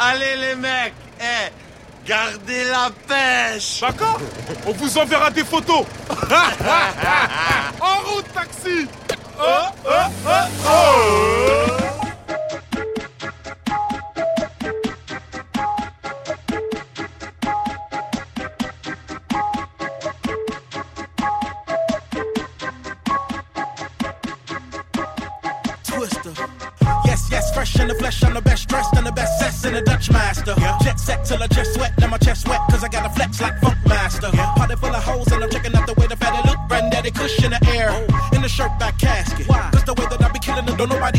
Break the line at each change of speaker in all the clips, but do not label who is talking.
Allez les mecs, eh, gardez la pêche.
D'accord. On vous enverra des photos. En route, taxi. Oh, oh, oh, oh.
In the flesh, I'm the best dressed and the best sex in the Dutch master. Yeah. Jet set till I just sweat, then my chest wet, cause I got a flex like Funk Master. Yeah. Party full of hoes and I'm checking out the way the fatty look, granddaddy kush in the air. Oh. In the shirt back casket. Why? Cause the way that I be killing it, don't nobody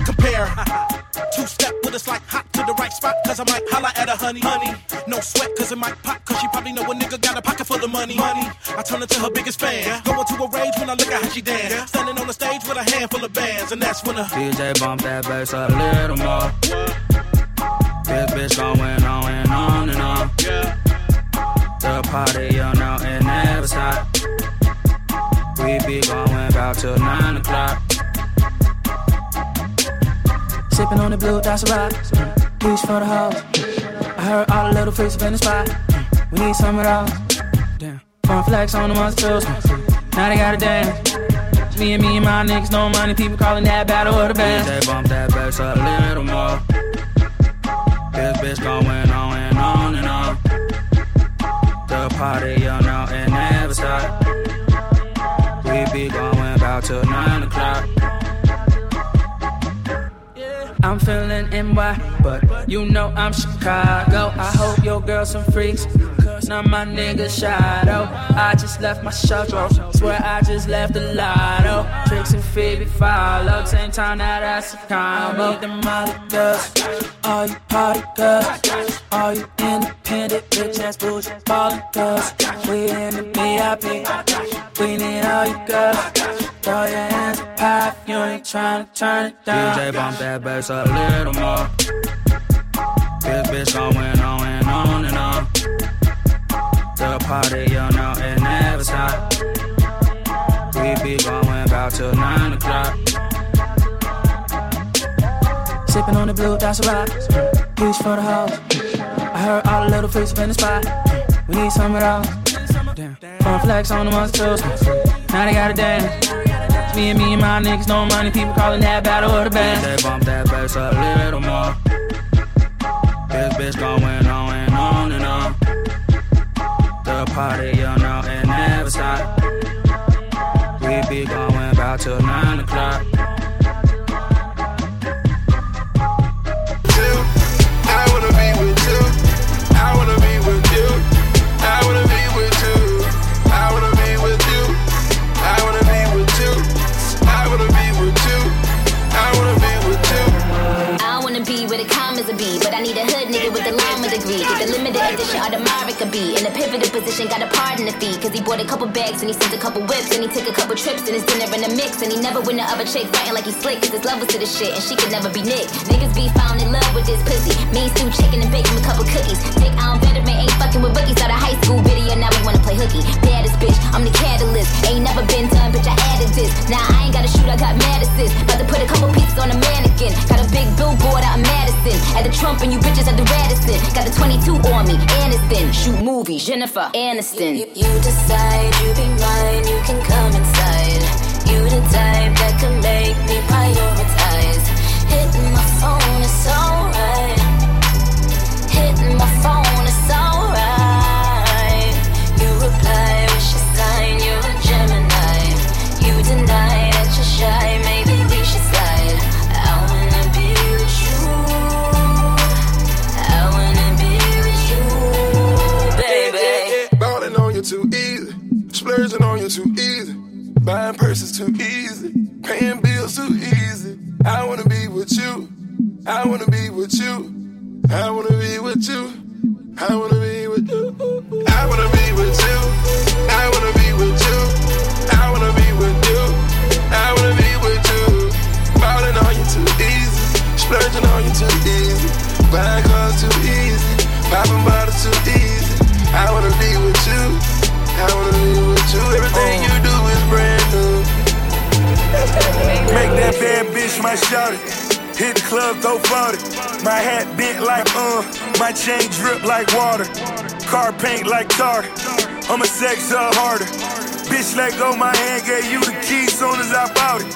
hot to the right spot, cause I might holla at a honey. Honey, no sweat, cause it might pop, cause she probably know a nigga got a pocket full of money. Money, I turn into her biggest fan. Yeah. Going to a rage when I look at how she dance. Yeah. Standing on the stage with a handful of bands, and that's when the
DJ bump that bass a little more. This bitch going on and on and on. Yeah. The party, you know, it never stop. We be going about till nine o'clock.
Sipping on the blue, that's a rock. Reach for the house. I heard all the little freaks up in the spot. We need some of those. Damn. Fun flex on the monster Now they gotta dance. Me and me and my niggas, no money. People calling that battle of the band.
DJ bump that bass a little more. This bitch going on and on and on. The party, you know, it never stop. We be going about till nine o'clock.
I'm feeling NY, but you know I'm Chicago. I hope your girl some freaks. Cause now my nigga shadow. I just left my shuttle. Swear I just left the lotto. Tricks and Phoebe follow. Same time that that's a combo. Need the molly girls. All you party girls. All you independent bitch ass bullshit ballin' girls. We in the VIP. We need all you girls. Throw your hands up high if you ain't tryna turn it down.
DJ bump that bass a little more. This bitch going on and on and on. The party, you know, it never stop. We be going about till nine o'clock.
Sipping on the blue, that's a rock. Reach for the house. I heard all the little freaks up in the spot. We need some of those. Damn. Fun flex on the muscles. Now they gotta dance. It's Me and me and my niggas, no money. People calling that battle of the band.
They bump that bass up a little more. This bitch going The party, you know, it never stop. We be going about till nine o'clock.
Position. Got a pardon in the fee, cause he bought a couple bags and he sent a couple whips and he took a couple trips and his dinner in the mix. And he never win the other chick fighting like he slick, cause his love was to the shit and she could never be Nick. Niggas be found in love with this pussy. Me stew chicken and bacon with a couple cookies. Dick on veteran ain't fucking with rookies. Out of high school video, now we wanna play hooky. Baddest bitch, I'm the catalyst. Ain't never been done, bitch, I added this. Now I ain't gotta shoot, I got mad assist. About to put a couple pieces on a mannequin. Got a big billboard out in Madison. At the Trump and you bitches at the Radisson. Got the 22 on me, Aniston. Shoot movies, Jennifer Aniston.
You, you, you decide you be mine, you can come inside. You the type that can make me prioritize. Hitting my phone is alright. Hitting my phone
buying purses too easy, paying bills too easy. I wanna be with you. I wanna be with you. I wanna be with you. I wanna be with you. I wanna be with you. I wanna be with you. I wanna be with you. I wanna be with you. Falling on you too easy. Splurging on you too easy. Buying cars too easy. Popping bottles too easy. I wanna be with you. I wanna be with you. Everything you do.
Make that bad bitch my shawty. Hit the club, throw 40. My hat bent like uh, my chain drip like water. Car paint like tar. I'ma sex up harder. Bitch, let go my hand, gave you the key soon as I bought it.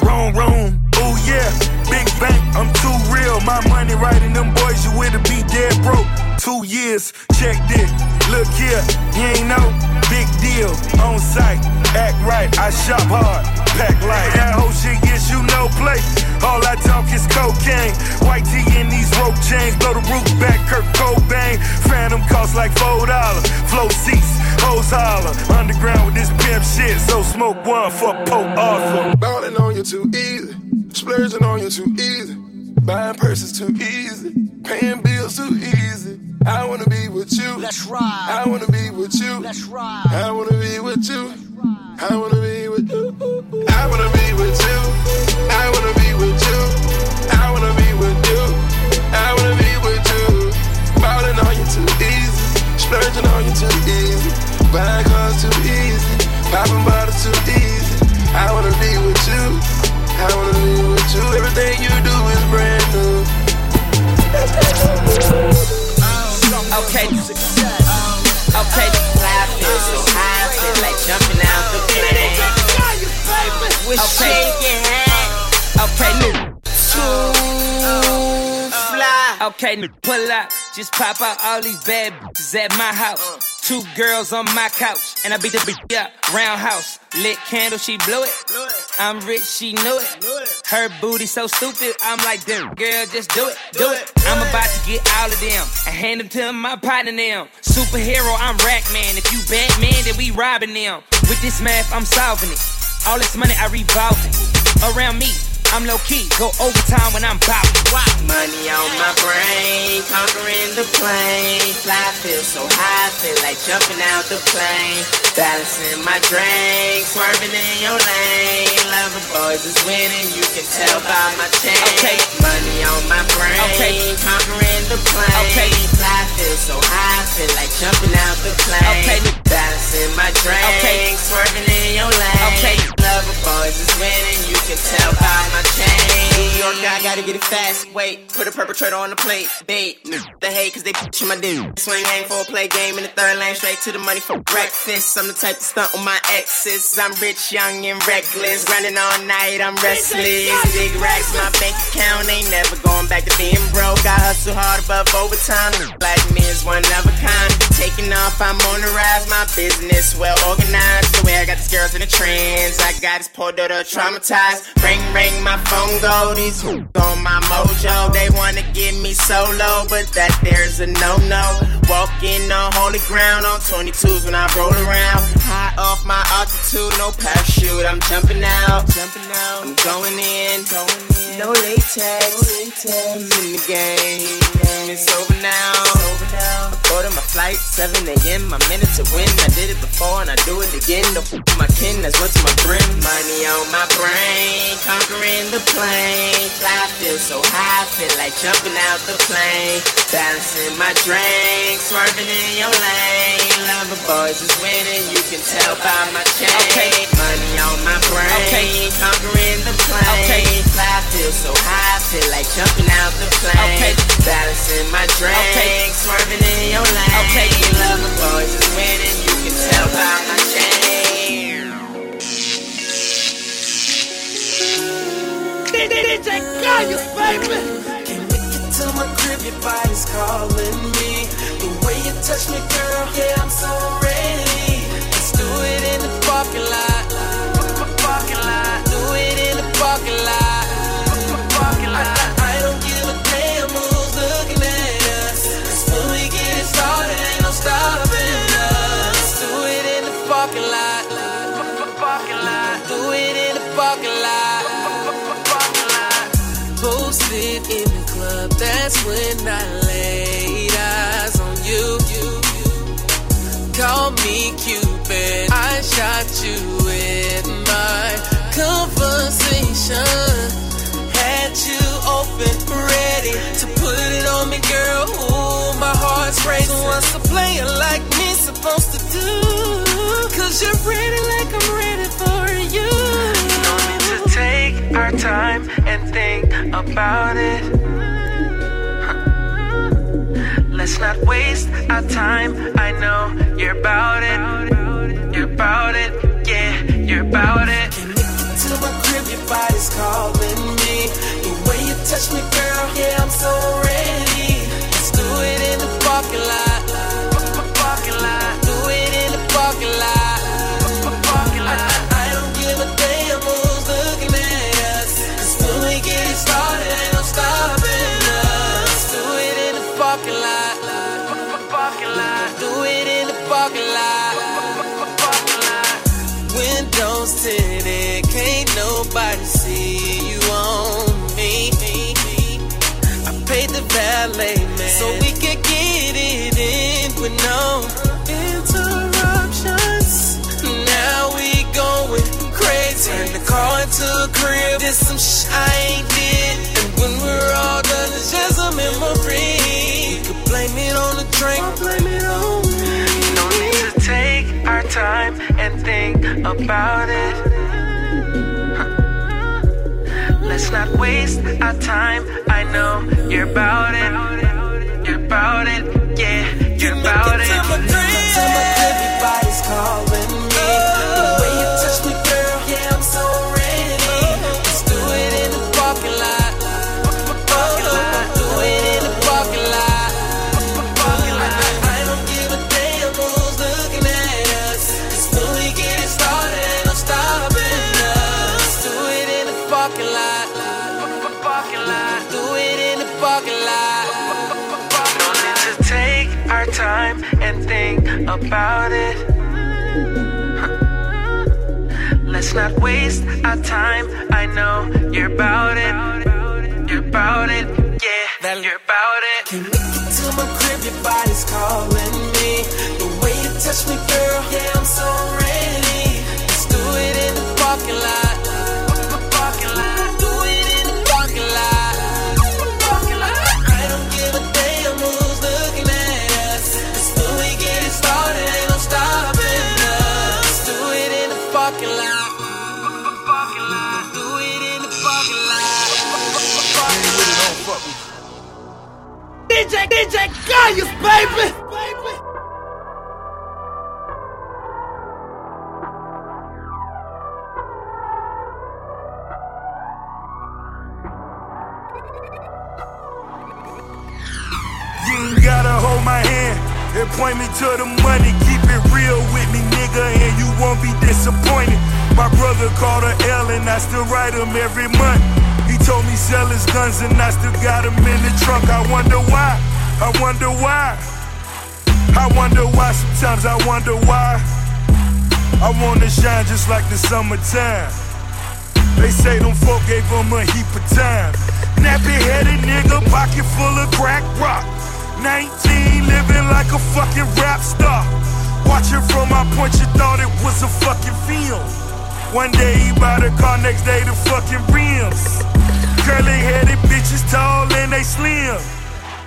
Wrong, wrong, oh yeah. Big bank, I'm too real. My money right in them boys, you with be dead broke. Two years, check this. Look here, you ain't know. Big deal, on site, act right. I shop hard pack light. That whole shit gets you no play. All I talk is cocaine. White tee in these rope chains. Blow the roof back, Kurt Cobain. Phantom cost like four dollars. Flow seats, hoes holler. Underground with this pimp shit. So smoke one for Pope Arthur.
Ballin' on you too easy. Splurging on you too easy. Buying purses too easy. Paying bills too easy. I wanna be with you.
Let's ride.
I wanna be with you.
Let's ride.
I wanna be with you. I wanna be with you. I wanna be with you. I wanna be with you. I wanna be with you. I wanna be with you. Ballin' on you too easy. Splurging on you too easy. Buying cars too easy. Popping bottles too easy. I wanna be with you. I wanna be with you. Everything you do is brand new.
Okay. Okay, I feel so high, I feel like jumping out the plane. Okay. Okay, new. Too fly. Okay, pull up. Just pop out all these bad bitches at my house. Two girls on my couch, and I beat the bitch up. Roundhouse, lit candle, she blew it. I'm rich, she knew it. Her booty so stupid, I'm like, damn, girl, just do it, do it. I'm about to get all of them and hand them to my partner now. Superhero, I'm rack man. If you Batman, then we robbing them. With this math, I'm solving it. All this money, I revolve it. Around me, I'm low key, go overtime when I'm pop. Money on my brain, conquering the plane. Fly feel so high, feel like jumping out the plane. Balancing my drink, swerving in your lane. Lover boys is winning, you can tell by my chain. Okay, money on my brain, okay. conquering the plane. Okay, fly feel so high, feel like jumping out the plane. Okay, balancing my drink, okay. swerving in your lane. Okay, lover boys is winning, you can tell by my New York guy, gotta get it fast. Wait, put a perpetrator on the plate. Bait, the hate, cause they pushing my dude. Swing hang for a play game in the third lane, straight to the money for breakfast. I'm the type to stunt on my exes. I'm rich, young, and reckless. Grinding all night, I'm restless. Big racks, my bank account ain't never going back to being broke. I hustle hard above overtime. Black me is one of a kind. Taking off, I'm on the rise. My business well organized. The way I got these girls in the trends. I got this poor daughter traumatized. Ring, ring, my phone go. These on my mojo. They wanna get me solo, but that there's a no no. Walking on holy ground on 22s when I roll around. High off my altitude, no parachute. I'm jumping out, jumping out. I'm going in, going in. No latex. I'm in the game. It's over now. It's over now. I go my flight 7 a.m. My minute to win. I did it before and I do it again. No f my kin, that's what's my brim. Money on my brain, conquering the plane. Fly feel so high, feel like jumping out the plane. Balancing my drink, swerving in your lane. Lover boys is winning, you can tell by my chain. Okay. Money on my brain, okay. conquering the plane. Okay. Fly feel so high, feel like jumping out the plane. Okay. Balancing my drink, okay. swerving in your lane. Okay. Lover boys is winning, you can tell by my chain.
DJ Kayus, baby.
Can't make it to my crib, your body's calling me. The way you touch me, girl, yeah, I'm so ready. Let's do it in the parking lot. When I laid eyes on you. Call me Cupid, I shot you with my conversation. Had you open, ready to put it on me, girl. Ooh, my heart's racing. What's a player like me supposed to do? Cause you're ready like I'm ready for you. No need to take our time and think about it. Let's not waste our time. I know you're about it. You're about it. Yeah, you're about it.
To my crib? Your body's calling me. The way you touch me, girl. Yeah, I'm so
time and think about it. Let's not waste our time. I know you're about it. You're about it. Yeah, you're about it.
Your calling me.
About it. Let's not waste our time. I know you're about it. You're about it. Yeah, you're about it.
Can we get to my crib? Your body's calling me. The way you touch me, girl, yeah, I'm so ready. Let's do it in the parking lot.
DJ, DJ Kayus, baby!
You gotta hold my hand and point me to the money. Keep it real with me, nigga, and you won't be disappointed. My brother called a L and I still write him every month. Told me sell his guns and I still got him in the trunk. I wonder why. I wonder why. I wonder why. Sometimes I wonder why. I wanna shine just like the summertime. They say them folk gave him a heap of time. Nappy headed nigga, pocket full of crack rock. 19, living like a fucking rap star. Watching from my point, you thought it was a fucking film. One day he bought a car, next day the fucking rims. Curly headed bitches, tall and they slim.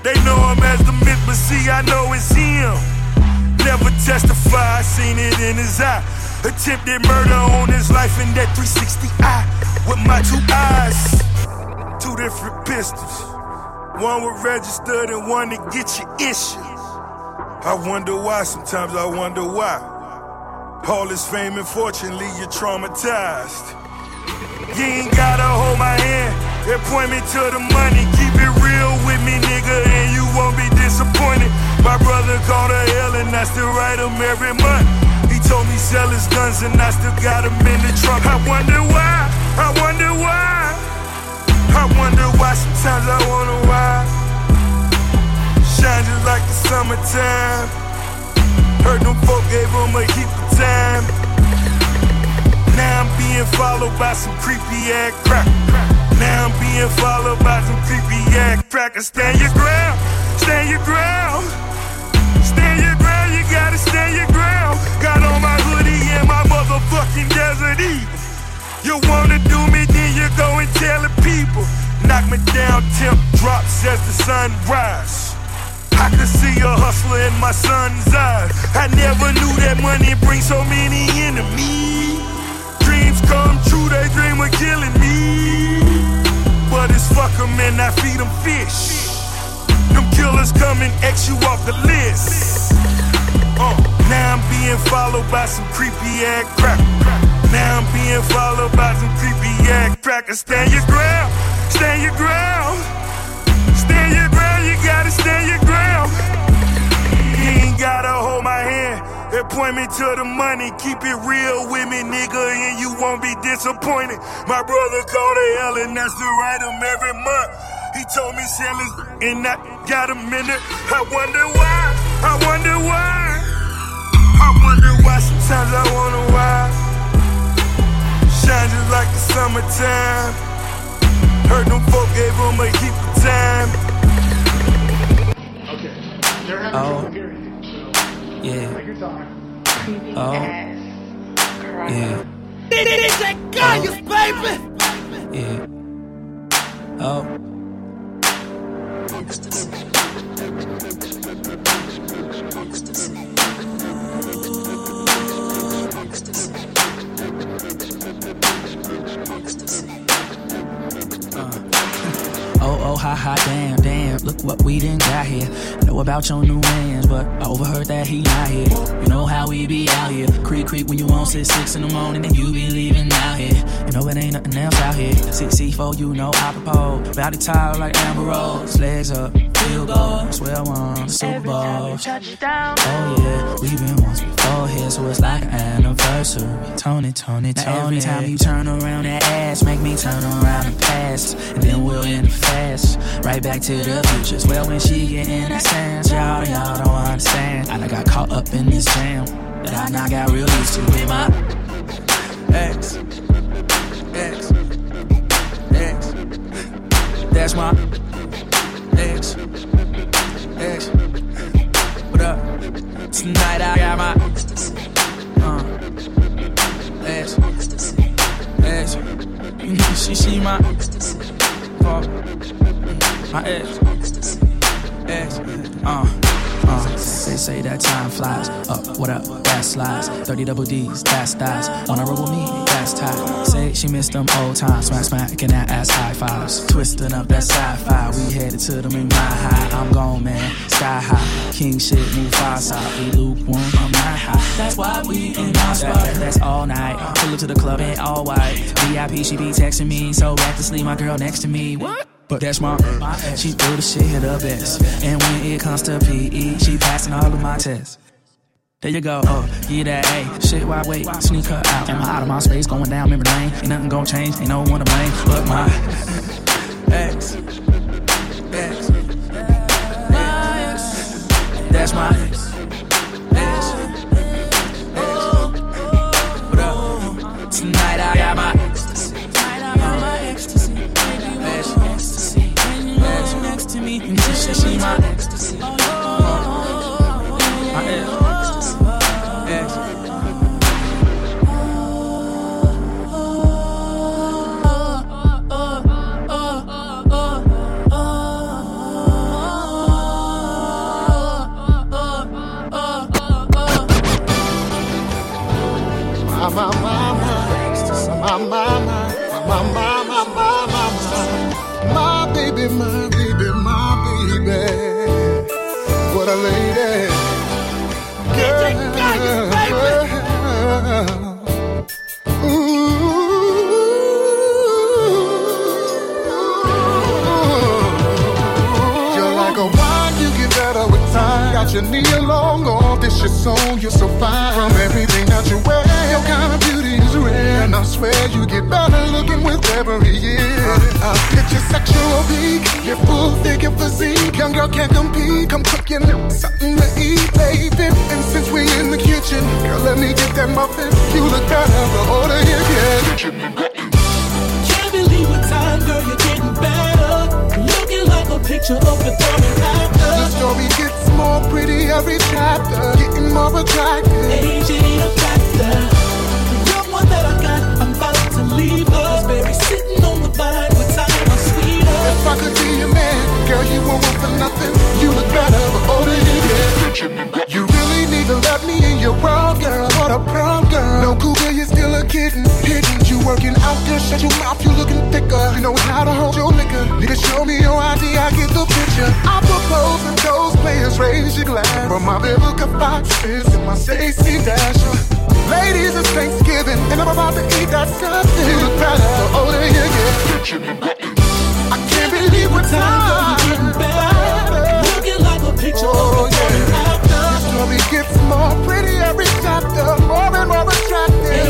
They know him as the myth, but see, I know it's him. Never testify, I seen it in his eye. Attempted murder on his life in that 360 eye with my two eyes. Two different pistols. One was registered and one to get you issued. I wonder why, sometimes I wonder why. All this fame and fortune leave you traumatized. You ain't gotta hold my hand and point me to the money. Keep it real with me, nigga, and you won't be disappointed. My brother called a L and I still write him every month. He told me sell his guns and I still got him in the trunk. I wonder why, I wonder why. I wonder why, sometimes I wonder why. Shine just like the summertime. Heard them folk gave him a heap of time. Now I'm being followed by some creepy ass crack. Now I'm being followed by some creepy ass crackers. Stand your ground, stand your ground. Stand your ground, you gotta stand your ground. Got on my hoodie and my motherfucking desert eagle. You wanna do me, then you go and tell the people. Knock me down, temp drops as the sun rise. I could see a hustler in my son's eyes. I never knew that money brings so many enemies. Dreams come true, they dream of killing me. Artists fuck them and I feed them fish. Them killers come and X you off the list. Uh, now I'm being followed by some creepy ass crack. Now I'm being followed by some creepy ass crackers. Stand your ground, stand your ground. Stand your ground, hand. They point me to the money, keep it real with me, nigga, and you won't be disappointed. My brother called the hell, and that's the write him every month. He told me sell his and I got a minute. I wonder why, I wonder why. I wonder why sometimes I wonder why. Shine just like the summertime. Heard them folk gave him a heap of time. Okay.
They're having oh. Yeah. Oh. Yeah.
DJ Kayus, baby!
Yeah. Oh. Ha, damn, damn. Look what we done got here. I Know about your new mans, but I overheard that he not here. You know how we be out here. Creep, creep when you on six, six in the morning, and you be leaving out here. You know it ain't nothing else out here. Six C4, you know I propose. Body tired like Amber Rose. Legs up, field goal. Swear I won the Super Bowl. Oh yeah, we've been once before here, so it's like an anniversary. Tony, Tony, Tony. Now every time you turn around that ass, make me turn around and pass, and then we'll end fast. Right back to the future. Well, when she get in that stance, y'all, y'all don't understand. I done got caught up in this jam that I now got real used to with my ex, ex, ex. That's my ex, ex. What up? Tonight I got my uh, ex, ex. She see my fuck my ex, ex. Uh. Uh, they say that time flies. Up, what up? That slides. 30 double D's, that's thighs. Wanna roll with me? That's tight. Say she missed them old times. Smack, smack, can that ass high fives. Twisting up that sci fi. We headed to them in my high. I'm gone, man. Sky high. King shit, move far side. We lukewarm, I'm not high. That's why we in our spot. That's all night. Pull up to the club in all white. VIP, she be texting me. So recklessly, my girl next to me. What? But that's my, she do the shit her best. And when it comes to PE, she passing all of my tests. There you go, oh, get that A. Shit, why wait? Sneak her out. Am I out of my space, going down memory lane? Ain't nothing gonna change, ain't no one to blame. But my ex, ex, that's my
your knee along, all this your soul, you're so fine. From everything that you wear, your kind of beauty is rare. And I swear you get better looking with every year. I picture sexual peak, your full figure physique. Young girl can't compete, come cook you something to eat, baby. And since we in the kitchen, girl, let me get that muffin. You look better, the older you get.
Picture of the coming after.
The story gets more pretty every chapter, getting more attractive.
Age ain't a factor. The young one that I got, I'm about to leave us. Baby, sitting on the vine with time or sweeter.
If I could be your man, girl, you won't want for nothing. You look better, the older you get. You really need to let me in your world, girl. What a prom girl. No cougar, you're kidding, hitting. You working out there, shut your mouth, you looking thicker. You know how to hold your liquor. Nigga, show me your ID, I get the picture. I propose that those players raise your glass. But my biblical box is in my safety dasher. Ladies, it's Thanksgiving, and I'm about to eat that stuff. You look better the older you get. I can't believe what time you're getting better. Looking like a picture
oh, of
your Story gets more pretty every chapter, more and
more attractive.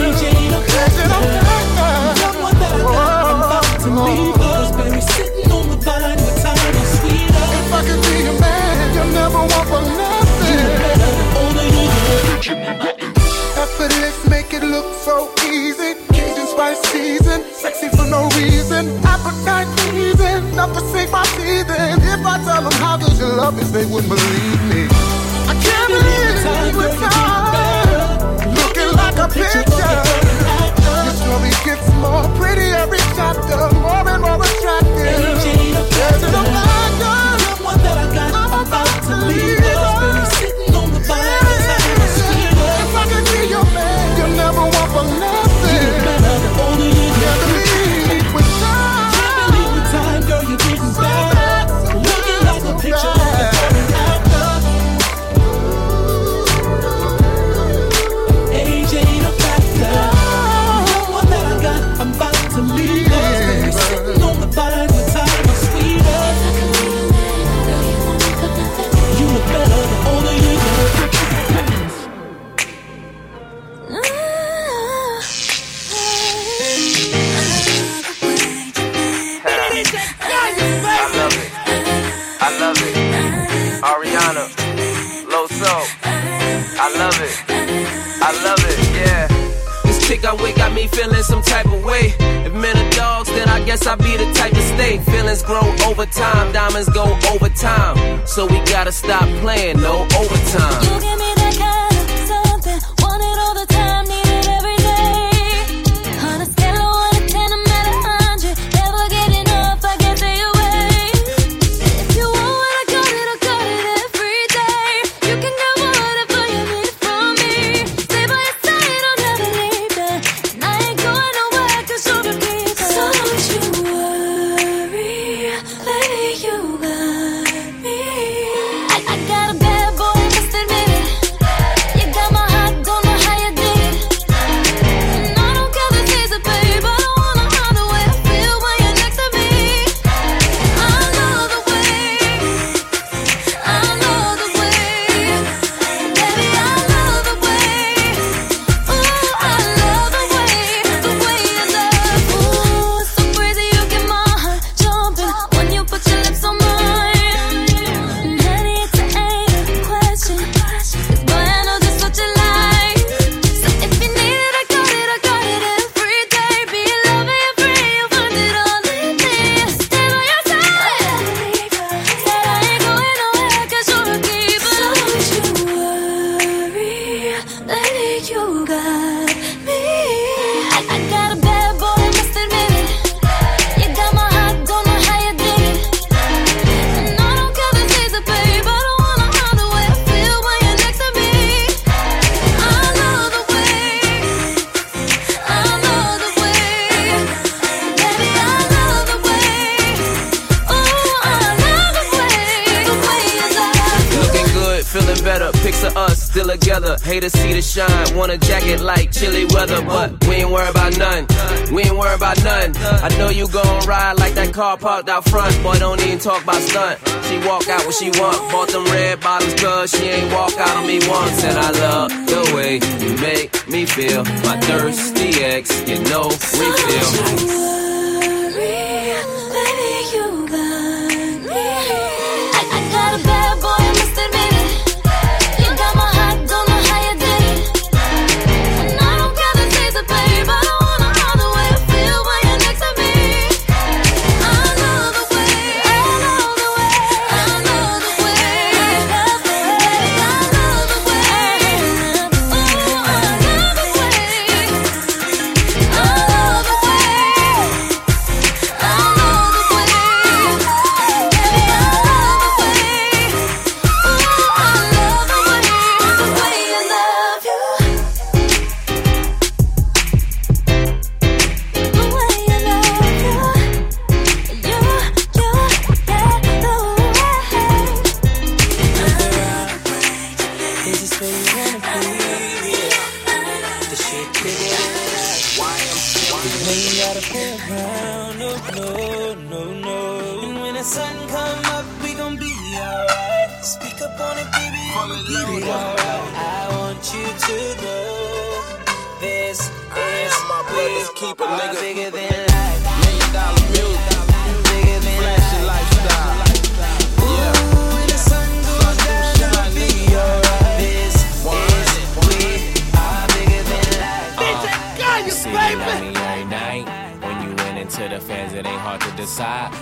parked out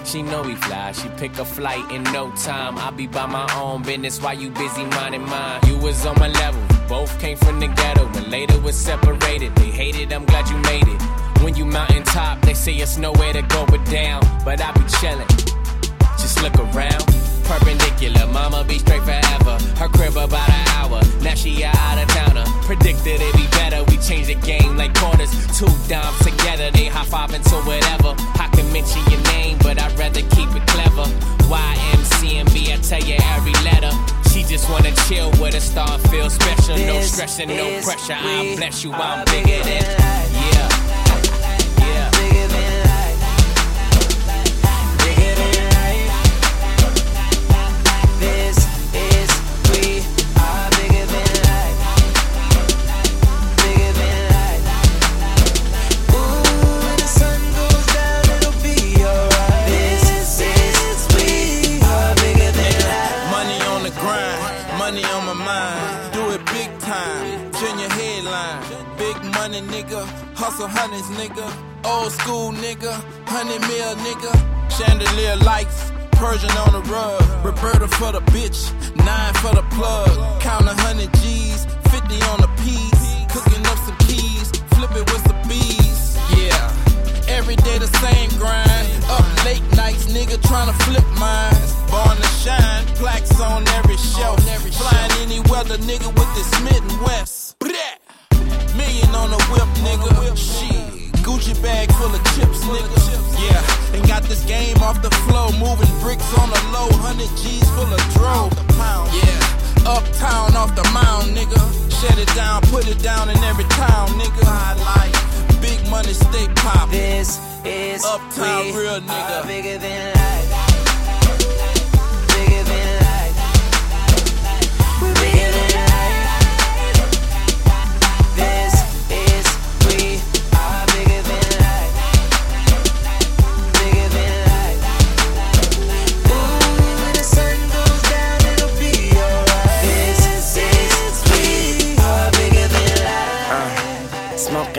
She know we
fly, she pick a flight in no time. I be by my own business while you busy minding mine. You was on my level, both came from the ghetto, and later was separated. They hated, I'm glad you made it. When you mountain top, they say it's nowhere to go but down. But I be chillin', just look around. Perpendicular, mama be straight forever. Her crib about an hour, now she out of towner. Predicted it'd be better, we change the game like quarters. Two dimes together, they high five into whatever. I can mention your name, but I'd rather keep it clever. YMCMB, I tell you every letter. She just wanna chill with a star feel special. No
This
stressing, no pressure. I bless you, I'm bigger than.
Hustle hundreds, nigga. Old school, nigga. Hundred mil, nigga. Chandelier lights. Persian on the rug, Roberta for the bitch, nine for the plug. Count a hundred G's, 50 on the piece. Cooking up some keys, flip it with some bees. Yeah, every day the same grind. Up late nights, nigga tryna flip mines. Born to shine, plaques on every shelf. Flying any weather, nigga with the Smith and West. Bleh. Million on the whip, nigga. Shit. Gucci bag full of chips, nigga. Yeah, and got this game off the flow. Moving bricks on the low. 100 G's full of dro. Yeah, uptown off the mound, nigga. Shut it down, put it down in every town, nigga. I like big money, stay poppin'.
This is
Uptown real nigga.
bigger than life.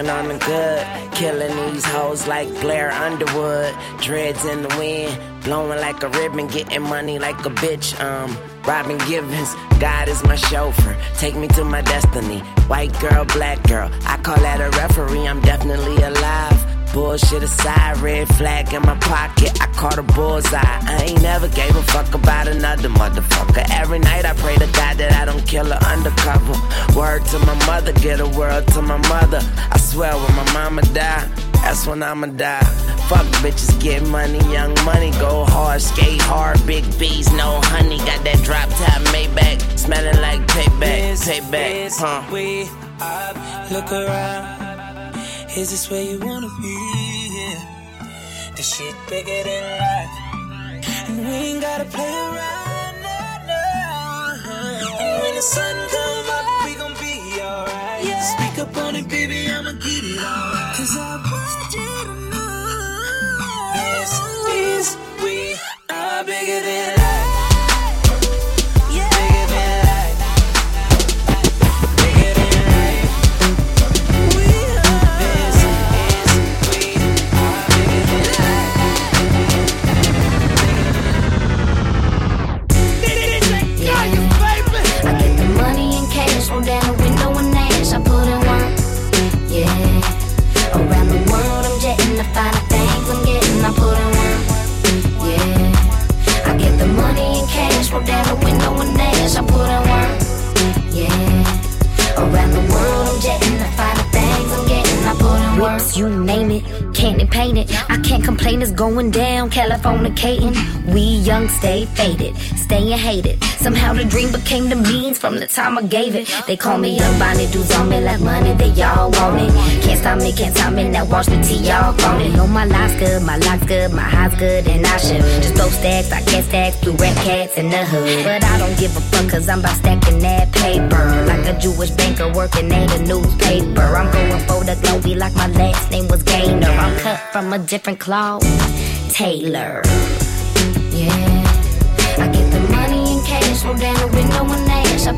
Smoking on the good, killing these hoes like Blair Underwood. Dreads in the wind, blowing like a ribbon, getting money like a bitch. Um, Robin Givens, God is my chauffeur. Take me to my destiny. White girl, black girl, I call that a referee. I'm definitely alive. Bullshit aside, red flag in my pocket. I caught a bullseye. I ain't never gave a fuck about another motherfucker. Every night I pray to God that I don't kill her undercover. Word to my mother, get a word to my mother. I swear when my mama die, that's when I'ma die. Fuck bitches, get money, young money, go hard, skate hard, big B's, no honey. Got that drop top Maybach, smelling like payback, payback, huh?
we are. Look around. Is this where you wanna be? Yeah. The shit bigger than life. And we ain't gotta play around, no, no. And when the sun come up, we gon' be alright. Speak up on it, baby, I'ma get it alright. Cause I want you to know. This is we are bigger than life.
Roll down the window and ash. I put in work, yeah. Around the
Whips, you name it.
can't candy painted. I can't complain, it's going down. California We young, stay faded, staying hated. Somehow the dream became the means from the time I gave it. They call me up, Bonnie dudes on me like money, they all want it. Can't stop me, can't stop me, now watch me till y'all phone it. Know my life's good, my life's good, my high's good, and I should just throw stacks, I get stacks through rap cats in the hood. But I don't give a fuck, cause I'm about stacking that paper. Like a Jewish banker working at a newspaper. I'm going for the glowy like my last name was Gaynor. I'm cut from a different cloth, Taylor. Yeah. I get the money in cash, roll down the window and ash. I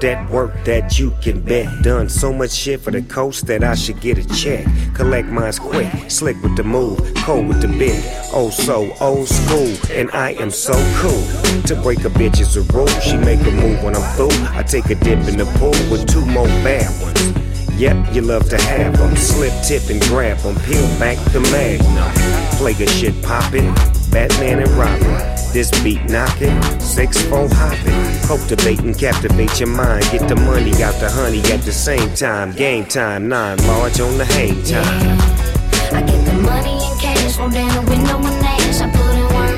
That work that you can bet. Done so much shit for the coast that I should get a check. Collect mines quick, slick with the move, cold with the bit. Oh, so old school, and I am so cool. To break a bitch is a rule. She make a move when I'm through. I take a dip in the pool with two more bad ones. Yep, you love to have them. Slip, tip, and grab them. Peel back the magnum. Play good shit poppin'. Batman and Robin. This beat knocking, six four hopping, cultivate and captivate your mind. Get the money out the honey at the same time. Game time, nine large on the hang time.
Yeah. I get the money in cash, roll down the window and ash. I put in work,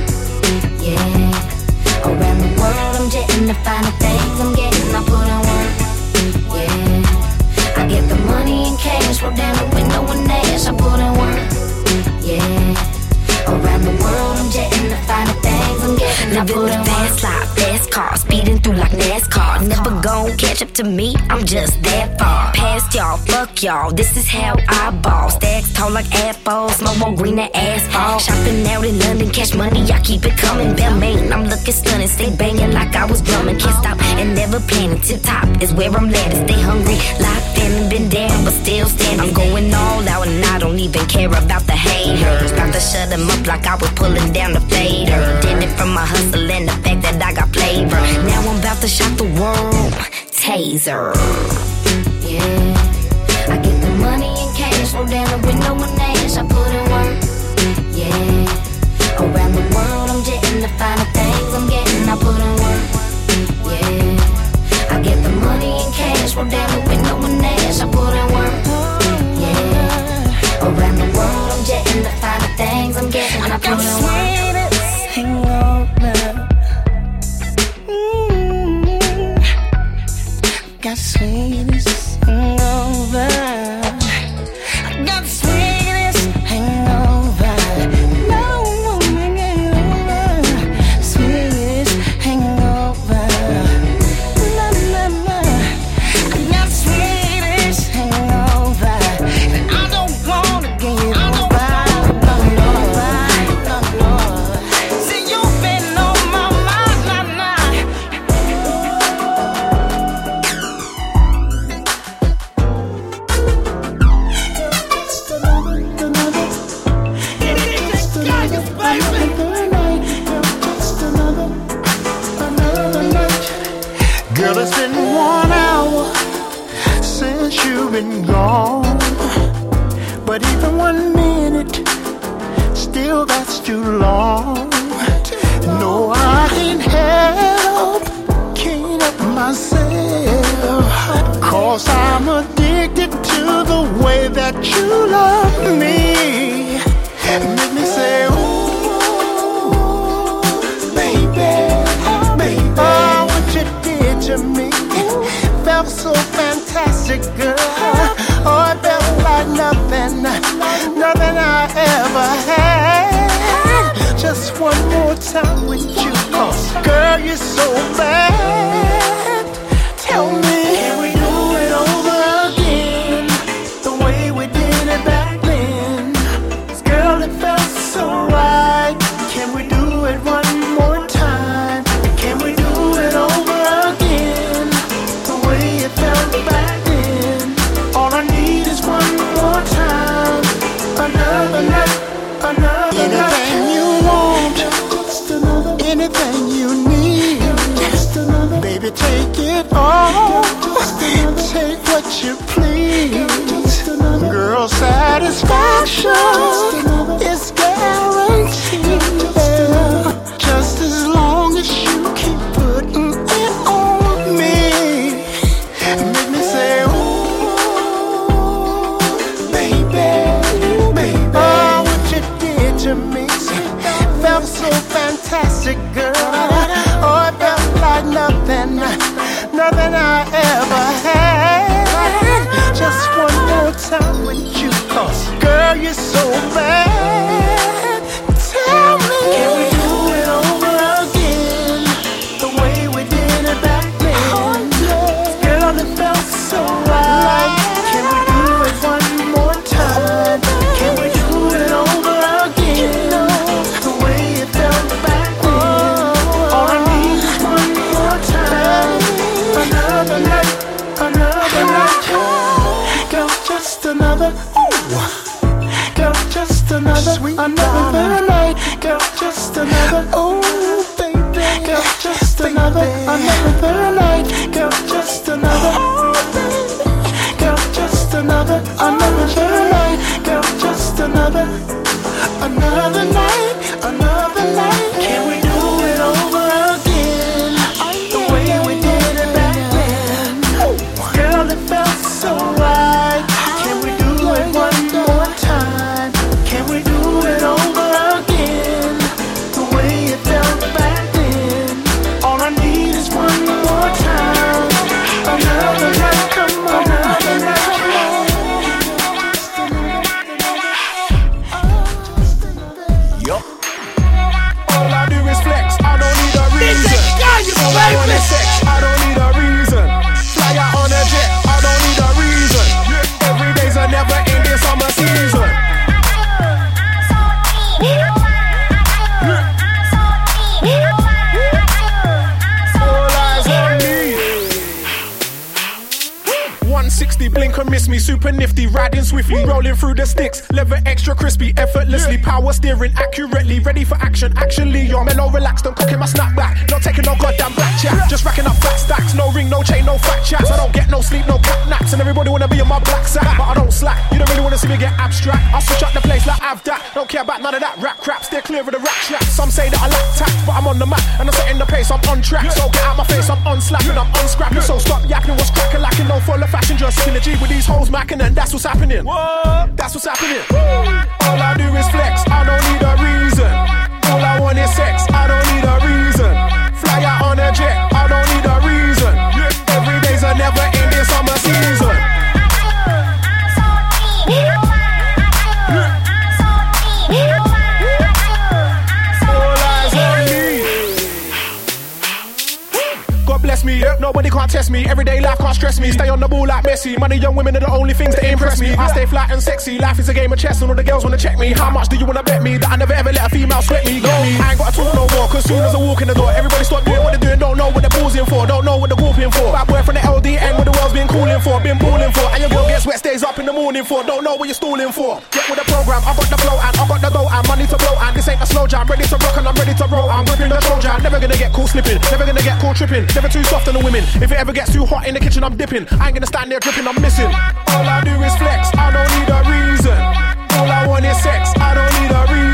yeah. Around the world, I'm jetting the finer things I'm getting. I put in work, yeah. I get the money in cash, roll down the window and ash. I put in work, yeah. Around the world, I'm jetting the finer Living the fast life, fast car, speeding through like NASCAR. Never gon' catch up to me, I'm just that far. Past y'all, fuck y'all, this is how I ball. Stacks tall like apples, smoke more green than asphalt. Shopping out in London, cash money, I keep it coming. Balmain, I'm looking stunning, stay banging like I was drumming. Can't stop and never planning. Tip top is where I'm landing. Stay hungry, locked in, been down, but still standing. I'm going all out and I don't even care about the haters. To shut them up like I was pulling down the fader. Did it from my hustle and the fact that I got flavor. Now I'm about to shock the world. Taser. Yeah. I get the money in cash, roll down the window and ash. I put in work. Yeah. Around the world, I'm jetting the finer things I'm getting. I put in work. Yeah. I get the money in cash, roll down
got another. another night. Girl, just another. Ooh, baby. Girl, just another. Another night. Girl, just another. Girl, just another. Another night. Girl, just another. Another night.
Through the sticks, leather extra crispy, effortlessly, power steering accurately, ready for action. Actually, you're mellow, relaxed, I'm cooking my snapback, not taking no goddamn chat, just racking up fat stacks, no ring, no chain, no fat chats. I don't get no sleep, no cat naps, and everybody wanna be on my black sack, but I don't slack. You don't really wanna see me get abstract. I'll switch up the place like I've that. Don't care about none of that rap crap, steer clear of the rap trap. Some say that I lack tact, but I'm on the map and I'm setting the pace. I'm on track, so get out my face. I'm unslapping, I'm on unscrapping, so stop yapping. What's cracking, lacking, no full of fashion, just G with these hoes macking, and that's what's happening. What? That's what's happening. All I do is flex, I don't need a reason. Stress me. Stay on the ball like Messi. Money, young women are the only things that impress me. I stay flat and sexy. Life is a game of chess, and all the girls wanna check me. How much do you wanna bet me that I never ever let a female sweat me? Go. I ain't gotta talk no more, cause soon as I walk in the door, everybody stop doing what they're doing. Don't know what the ball's in for, don't know what the whooping for. Bad boy from the LDN, what the world's been calling for, been balling for. And your girl gets wet, stays up in the morning for. Don't know what you're stalling for. Get with the program, I got the flow and I got the dough and money to blow. And this ain't a slow jam, ready to rock and I'm ready to roll. I'm gripping the Trojan, never gonna get caught slipping, never gonna get caught tripping, never too soft on the women. If it ever gets too hot in the kitchen, I'm dipping. I ain't gonna stand there dripping, I'm missing. All I do is flex, I don't need a reason. All I want is sex, I don't need a reason.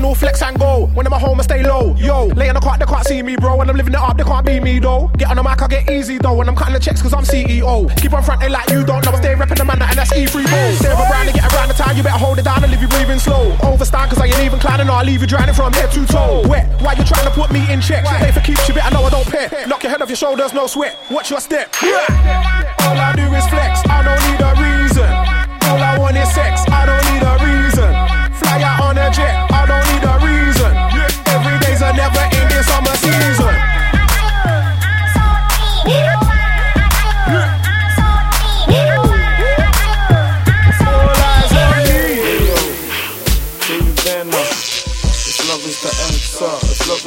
Flex and go. When I'm at home, I stay low. Yo, lay on the cart, they can't see me, bro. When I'm living it up, they can't be me, though. Get on the mic, I get easy, though. When I'm cutting the checks, cause I'm CEO. Keep on fronting like you don't know. I stay repping the man, and that's E3 bro. Stay around and get around the time, you better hold it down and leave you breathing slow. Overstand, cause I ain't even climbing, or I'll leave you drowning from head to toe. Wet, why you trying to put me in check? Pay for keeps, you better know I don't pay. Knock your head off your shoulders, no sweat. Watch your step. All I do is flex, I don't need a reason. All I want is sex, I don't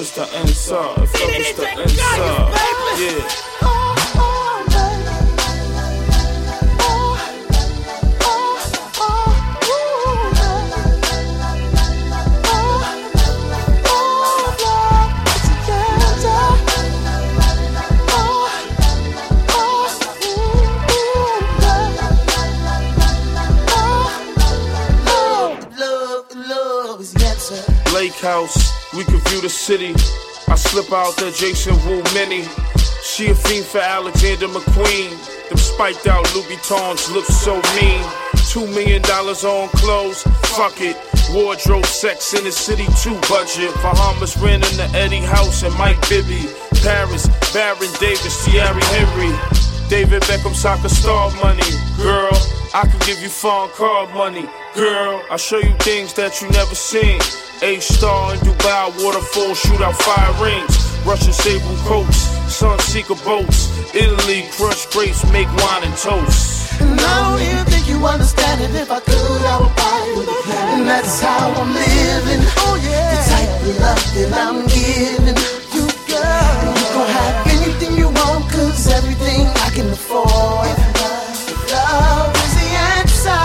it's the inside. Fuck it's the inside. Yeah.
House we can view the city. I slip out the Jason Wu Mini. She a fiend for Alexander McQueen. Them spiked out Louis Louboutins look so mean. Two million dollars on clothes, fuck it. Wardrobe, sex in the city, too budget. Bahamas ran in the Eddie House and Mike Bibby. Paris, Baron Davis, Thierry Henry. David Beckham soccer star money. Girl, I can give you phone call money. Girl, I show you things that you never seen. A star in Dubai, waterfall, shoot out fire rings. Russian sable coats, sunseeker boats. Italy, crush grapes, make wine and toast.
And I don't even think you understand it. If I could, I would buy you the. And that's how I'm living. Oh yeah. The type of love that I'm giving you, girl. And you gon' have can afford. Love is the answer.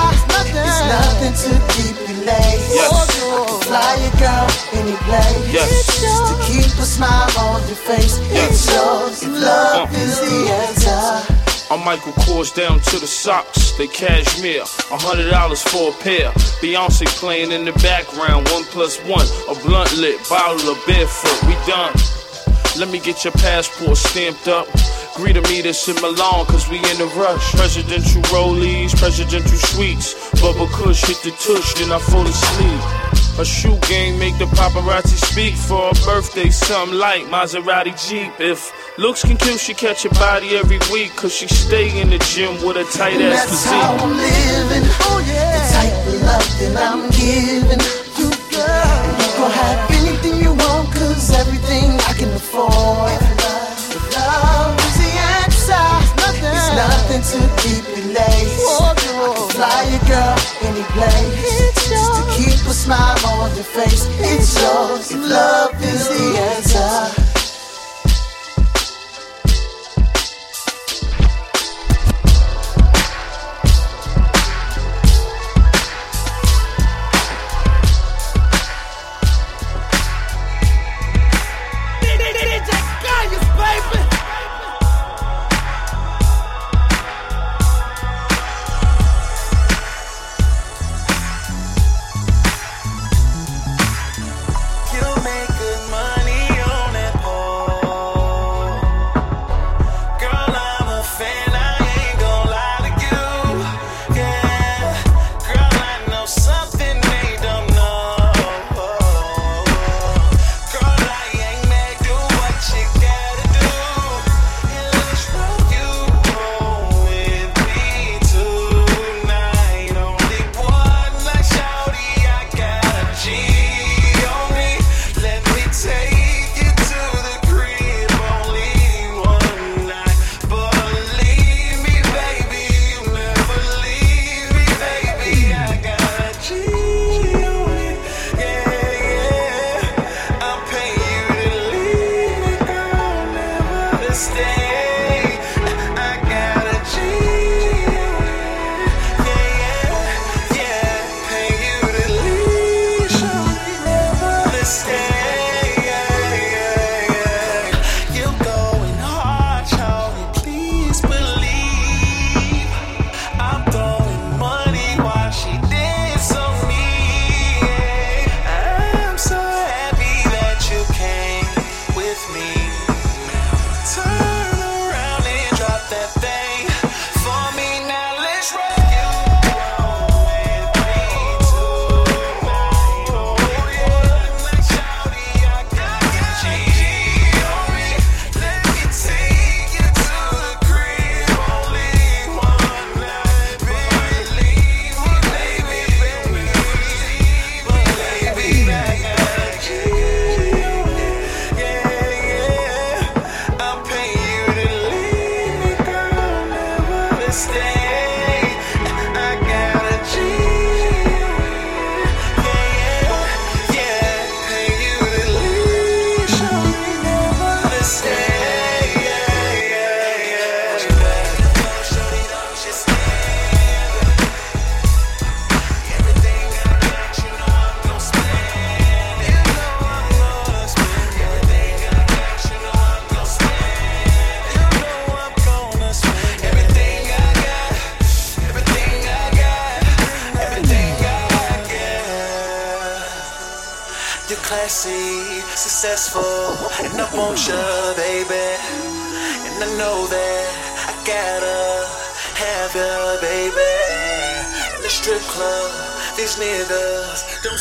It's nothing to keep you late.
Yes.
I can fly your girl any place.
Yes.
Just to keep a smile on your face. It's yours. If love
Uh.
is the answer.
I'm Michael Kors down to the socks, they cashmere. A hundred dollars for a pair. Beyonce playing in the background, one plus one. A blunt lit, bottle of barefoot, we done. Let me get your passport stamped up. Greet a meet us in Milan, cause we in a rush. Presidential rollies, presidential suites. Bubba Kush hit the tush, then I fall asleep. A shoe game make the paparazzi speak for a birthday, something like Maserati Jeep. If looks can kill, she catch a body every week, cause she stay in the gym with a tight
And
ass
that's how I'm
physique.
living. Oh yeah. The type of love that I'm giving you, girl. You gon' have anything you want, cause everything I can afford. It's nothing to keep you late. I can fly your girl any place. Just to keep a smile on your face. It's yours. If love is the answer.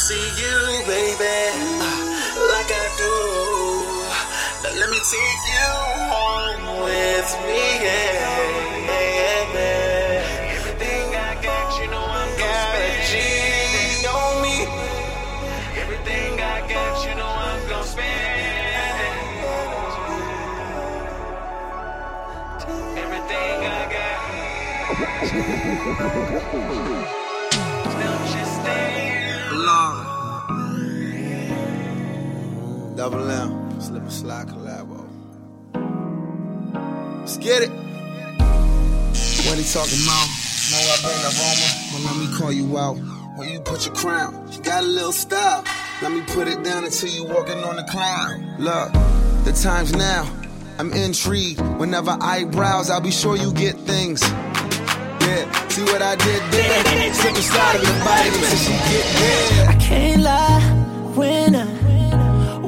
See you, baby, like I do. Now let me take you home with me, yeah. yeah, yeah. Everything I got, you know I'm gonna G on me. Everything I got, you know I'm gonna spend. Everything I got.
Double M. Slip and slide collabo. Let's get it. What he talking about? Know I bring the aroma, but let me call you out. When you put your crown, you got a little style. Let me put it down until you walking on the cloud. Look, the time's now. I'm intrigued. Whenever I browse, I'll be sure you get things. Yeah, see what I did there? Slip and slide of your body she get there.
I can't lie when I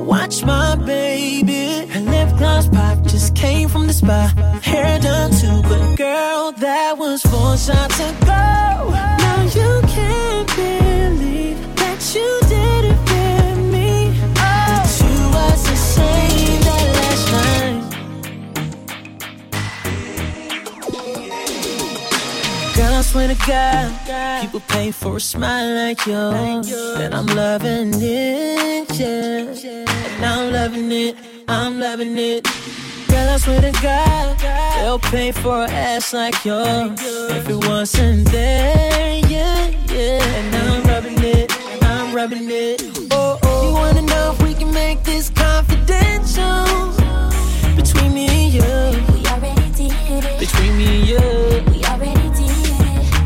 watch my baby. Her lip gloss pop just came from the spa. Hair done too, but girl, that was four shots ago. Now you can't believe that you swear to God, people pay for a smile like yours. And I'm loving it, yeah. And I'm loving it, I'm loving it. Girl, I swear to God, they'll pay for an ass like yours. If it wasn't there, yeah, yeah. And I'm rubbing it, I'm rubbing it. Oh, oh. You wanna know if we can make this confidential? Between me and you. We already did it. Between me and you. We already it.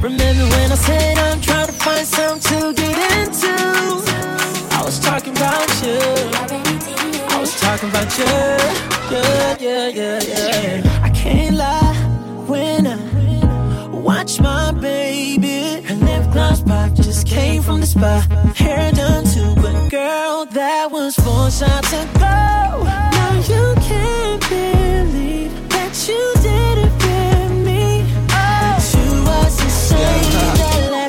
Remember when I said I'm trying to find something to get into? I was talking about you. I was talking about you. Yeah, yeah, yeah, yeah. I can't lie when I watch my baby. Her lip gloss pop just came from the spa. Hair done too, but girl, that was four shots ago. Now you can't believe that you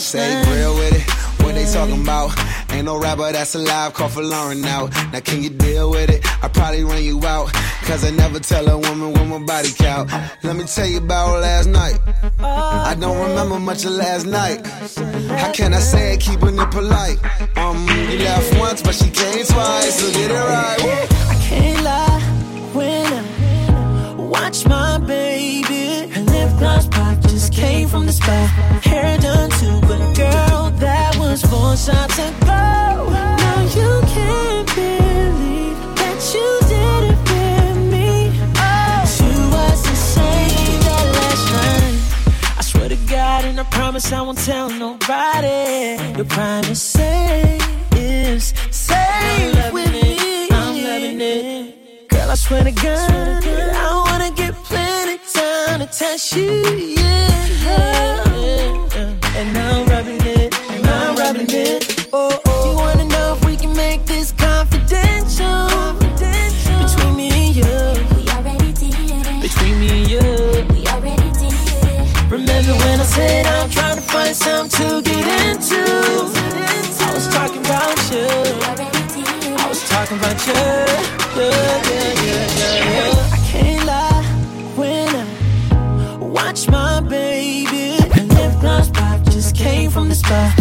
Say real with it. What they talking about? Ain't no rapper that's alive, call for Lauren now. Now can you deal with it? I probably run you out. Cause I never tell a woman when my body count. Let me tell you about last night. I don't remember much of last night. How can I say it, keeping it polite? Um, you left once, but she came twice, so get it right. Woo.
I can't lie when I watch my baby. Her lip gloss came from the spa. Hair done too, but girl, that was four shots ago. Now you can't believe that you did it with me. Oh, you was the same that last night. I swear to God, and I promise I won't tell nobody. Your promise say is safe with me. I'm loving it. Girl, I swear to God, I wanna get plenty touch you, yeah. And now I'm rubbing it, and I'm rubbing it. Oh, oh. You wanna know if we can make this confidential? Between me and you. We already did it. Between me and you. We already did it. Remember when I said I'm trying to find something to get into? I was talking about you. I was talking about you. Yeah, yeah, yeah, yeah, yeah. The spa.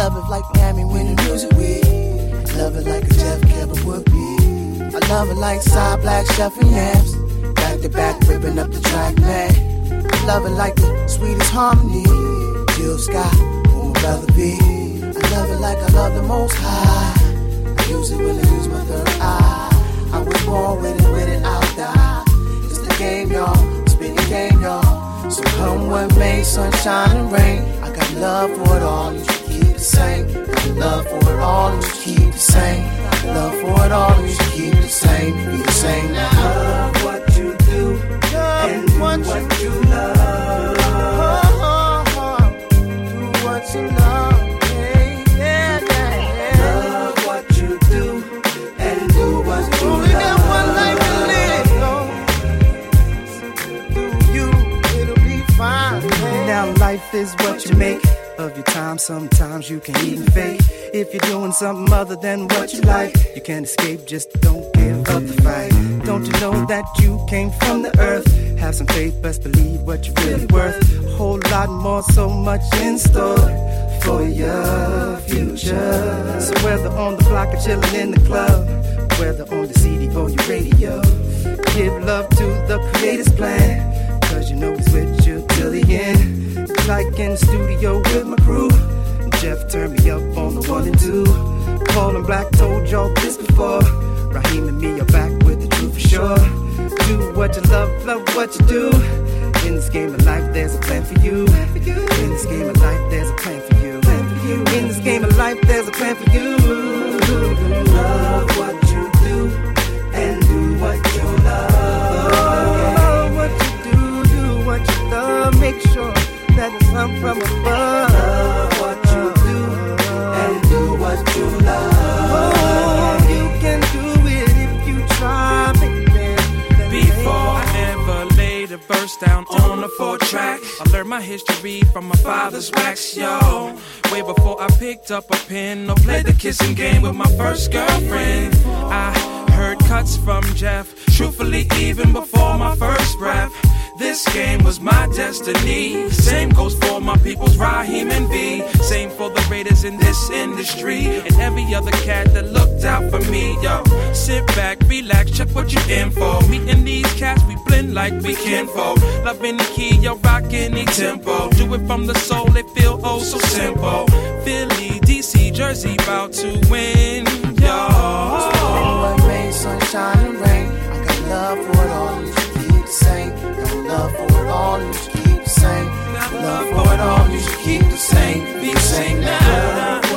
Love it
like Miami winning music week. Love it like a Jeff Kevin would be. I love it like side black chef and yams. Back to back, ripping up the track, man. I love it like the sweetest harmony. Jill Scott, who my brother be. I love it like I love the most high. I use it when I use my third eye. I was born with it, with it, I'll die. It's the game, y'all. Spin the game, y'all. So come what may, sunshine and rain. I got love for it all, the same. Love for it all, you should keep the same. Love for it all, you should keep the same. Be the same now. Love what you do and do what, what you love. Do what you love. Yeah, yeah, yeah. Love what you do and do what you Only love. got one life to live, so do you, it'll be fine. Now life is what you make of your time. Sometimes you can even fake. If you're doing something other than what you like, you can't escape. Just don't give up the fight. Don't you know that you came from the earth? Have some faith, best believe what you're really worth. A whole lot more, so much in store for your future. So whether on the block or chilling in the club, whether on the CD or your radio, give love to the creator's plan. Cause you know he's with you till the end. Like in studio with my crew. Jeff turned me up on the one and two. Paul and Black told y'all this before. Raheem and me are back with the truth for sure. Do what you love, love what you do. In this game of life, there's a plan for you. In this game of life, there's a plan for you. In this game of life, there's a plan for you. Love what you do and do what you love. Oh, what you do, do what you love. Make sure that it's come from above. Love what you do and do what you love. Oh, you can do it if you try, baby.
Before I ever laid a verse down on a four track, I learned my history from my father's wax, yo. Way before I picked up a pen or played the kissing game with my first girlfriend. I heard cuts from Jeff, truthfully, even before my first breath. This game was my destiny. Same goes for my people's Raheem and V. Same for the Raiders in this industry. And every other cat that looked out for me. Yo, sit back, relax, check what you in for. Me and these cats, we blend like we kinfolk. Love any key, yo, rock any tempo. Do it from the soul, it feel oh so simple. Philly, DC, Jersey, about to win. Yo.
Rain, sunshine, and rain. I got love for it all, all, you should keep the same. Love for it all, you should keep the same. Be the same now.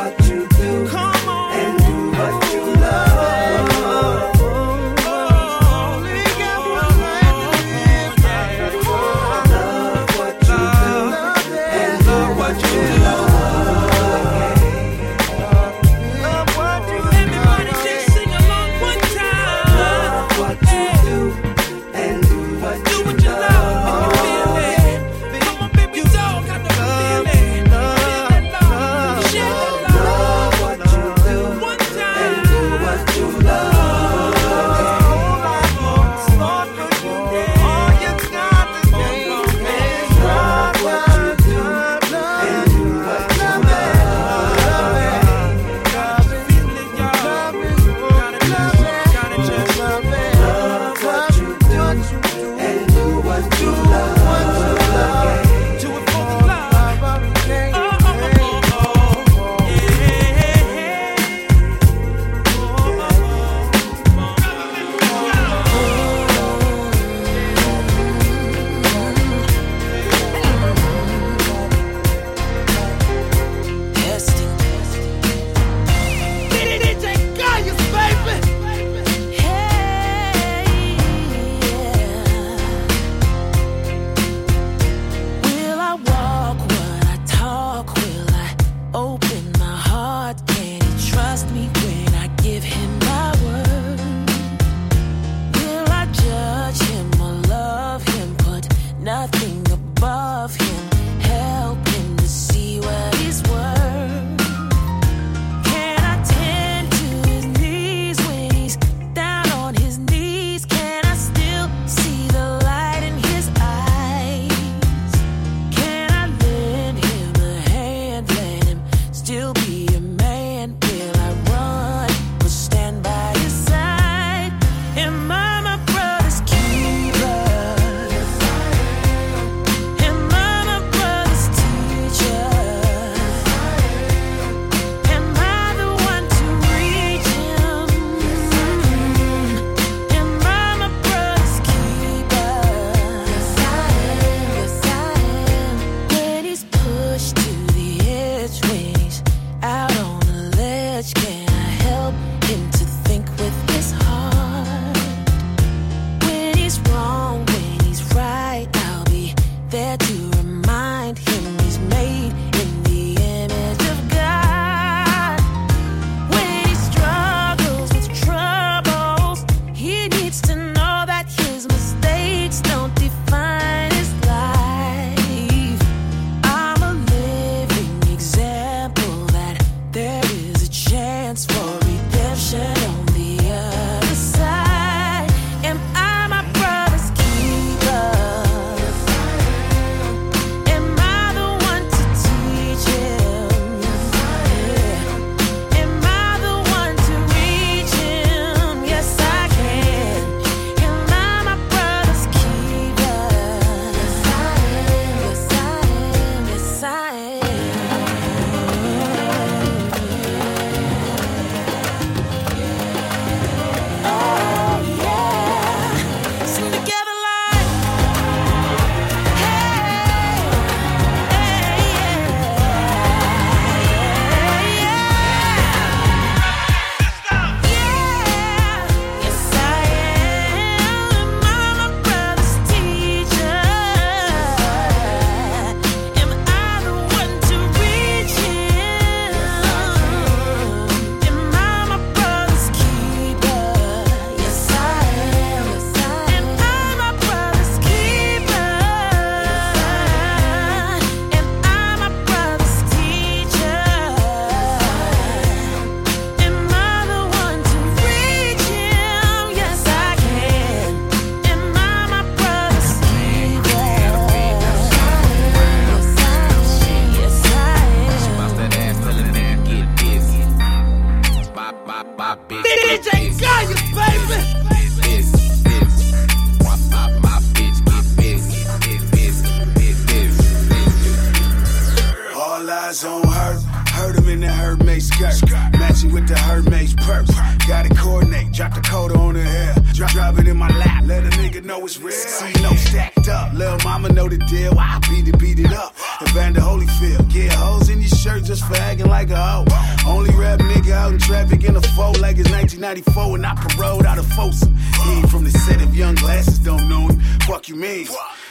Know
it's real. See, no stacked up. Lil' mama know the deal. I beat it, beat it up. Evander Holyfield. Get hoes in your shirt just for acting like a hoe. Only rap nigga out in traffic in a four like it's 1994 and I paroled out of Folsom. He ain't from the set of young glasses, don't know him. Fuck you mean?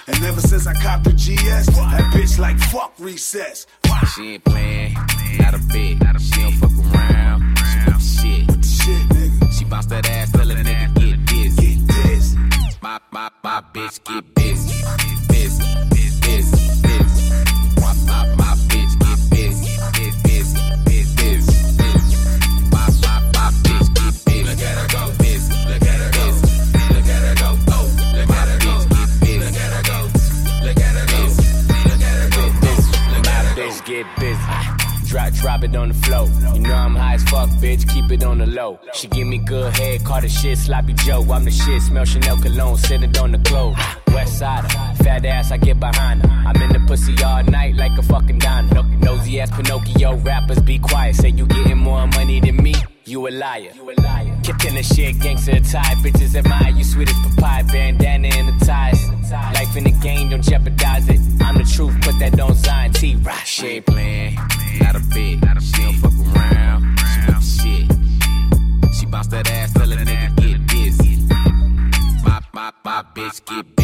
And ever since I copped the GS, that bitch like fuck recess.
She ain't playing, not a bit. She don't fuck around. She with the shit. With the shit, nigga. She bounce that ass My, my, my bitch get busy.
Drop, it on the floor. You know I'm high as fuck, bitch. Keep it on the low. She give me good head, call the shit sloppy Joe. I'm the shit, smell Chanel cologne, send it on the clothes. West side, fat ass, I get behind her. I'm in the pussy all night like a fucking. No- Nosy ass Pinocchio rappers, be quiet. Say you getting more money than me. You a liar. You a liar. Kicked in the shit, gangster tie. Bitches admire you, sweet as papaya. Bandana in the ties. Life in the game, don't jeopardize it. I'm the truth, put that on Zion T. Rock.
She ain't playing, not a bit. She don't fuck around. She with the shit. She bounce that ass till a nigga get busy. My, my, my bitch get. Busy,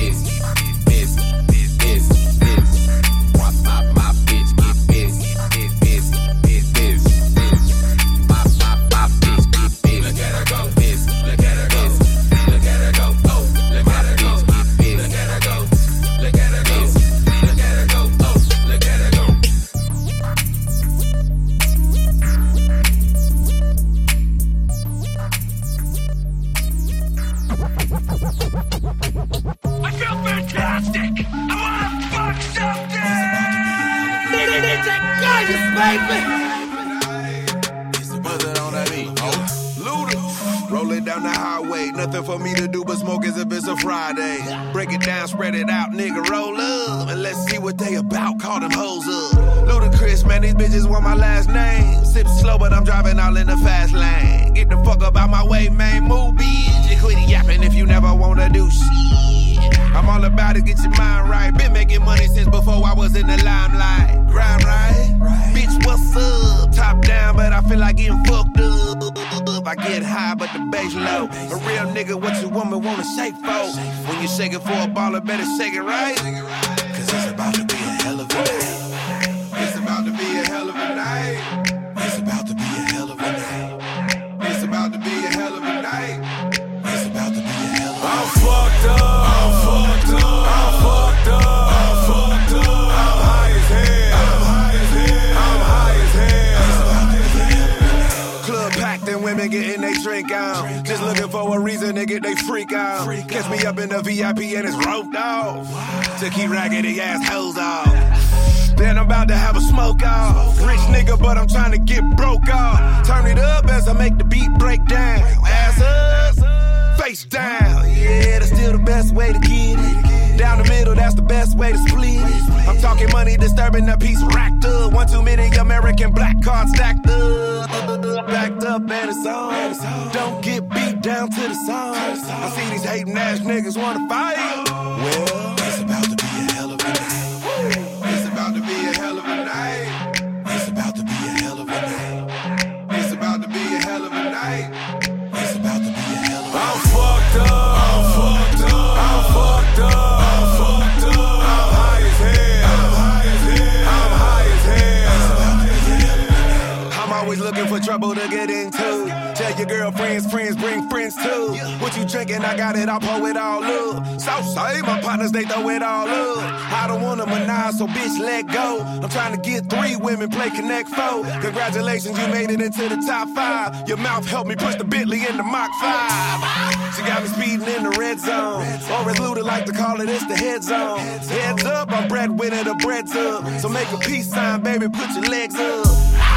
baby. Oh.
Rolling down the highway, nothing for me to do but smoke as if it's a Friday. Break it down, spread it out, nigga, roll up. And let's see what they about, call them hoes up. Ludacris, man, these bitches want my last name. Sip slow, but I'm driving all in the fast lane. Get the fuck up out my way, man, move, bitch. And quit yapping if you never wanna do shit. I'm all about it, get your mind right. Been making money since before I was in the limelight. Grind right, right. bitch, what's up? Top down, but I feel like getting fucked up. I get high, but the bass low. A real nigga, what your woman wanna shake for? When you shake it for a baller, better shake it right. Just looking for a reason to get they freak on. Catch me up in the VIP and it's roped off. To keep raggedy ass hoes off. Then I'm about to have a smoke off. Rich nigga, but I'm trying to get broke off. Turn it up as I make the beat break down. Ass up, face down. Yeah, that's still the best way to get it. Down the middle, that's the best way to split it. I'm talking money disturbing the piece racked up. One too many American black cards stacked up. Backed up and it's on. Don't get beat down to the song. I see these hating ass niggas wanna fight. Well, for trouble to get into. Tell your girlfriends, friends, bring friends too. What you drinking? I got it, I'll pour it all up. So say my partners, they throw it all up. I don't wanna menage, so bitch, let go. I'm trying to get three women, play Connect Four. Congratulations, you made it into the top five. Your mouth helped me push the Bentley into Mach 5. She got me speeding in the red zone. Or as Luda like to call it, it's the head zone. Heads up, I'm breadwinner, the bread's up. So make a peace sign, baby, put your legs up.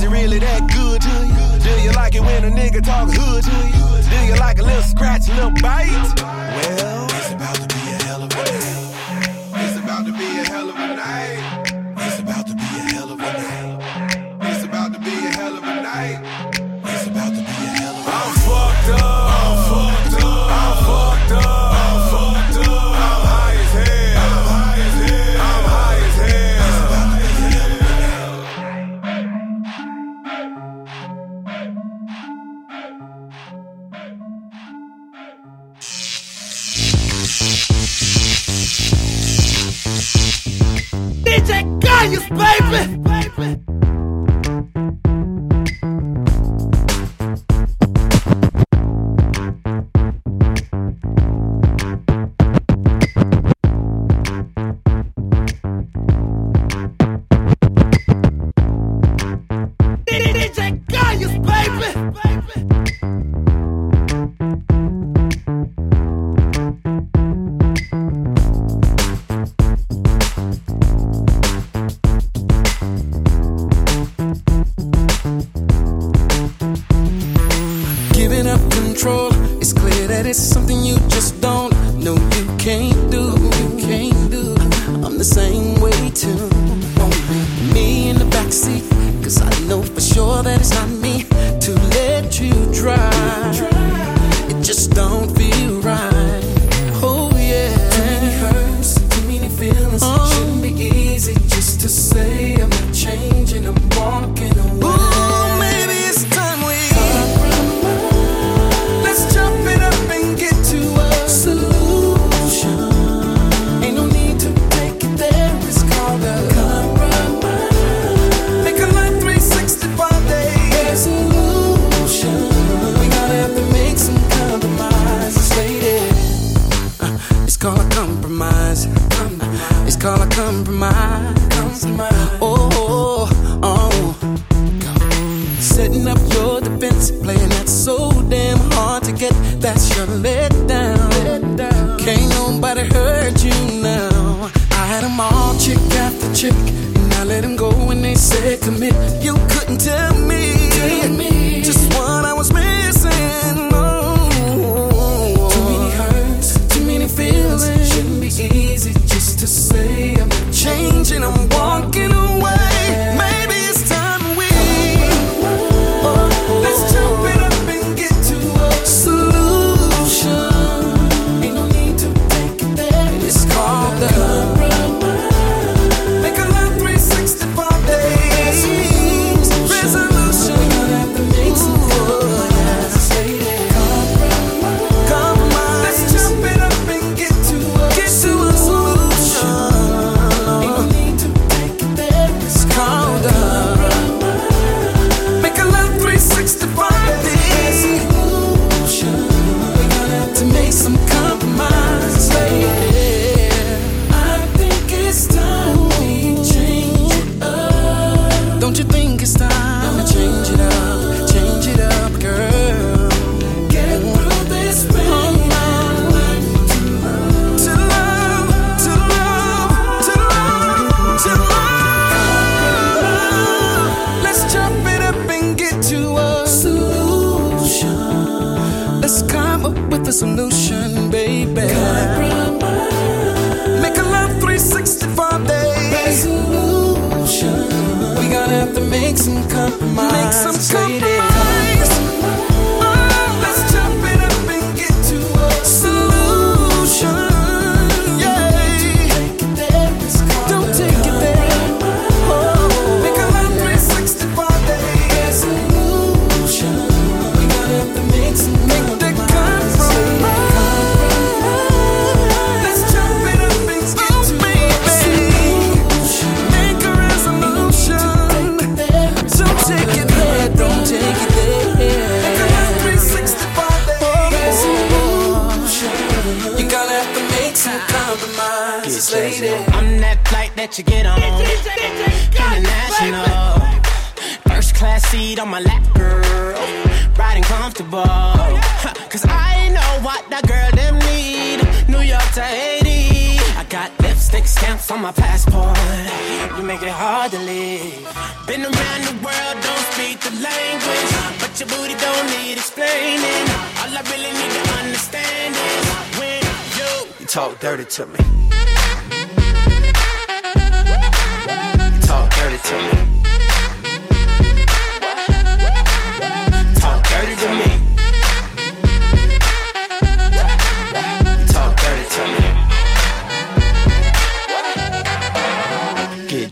Is it really that good to you? Do you like it when a nigga talk hood to you? Do you like a little scratch, a little bite? Well, it's about to be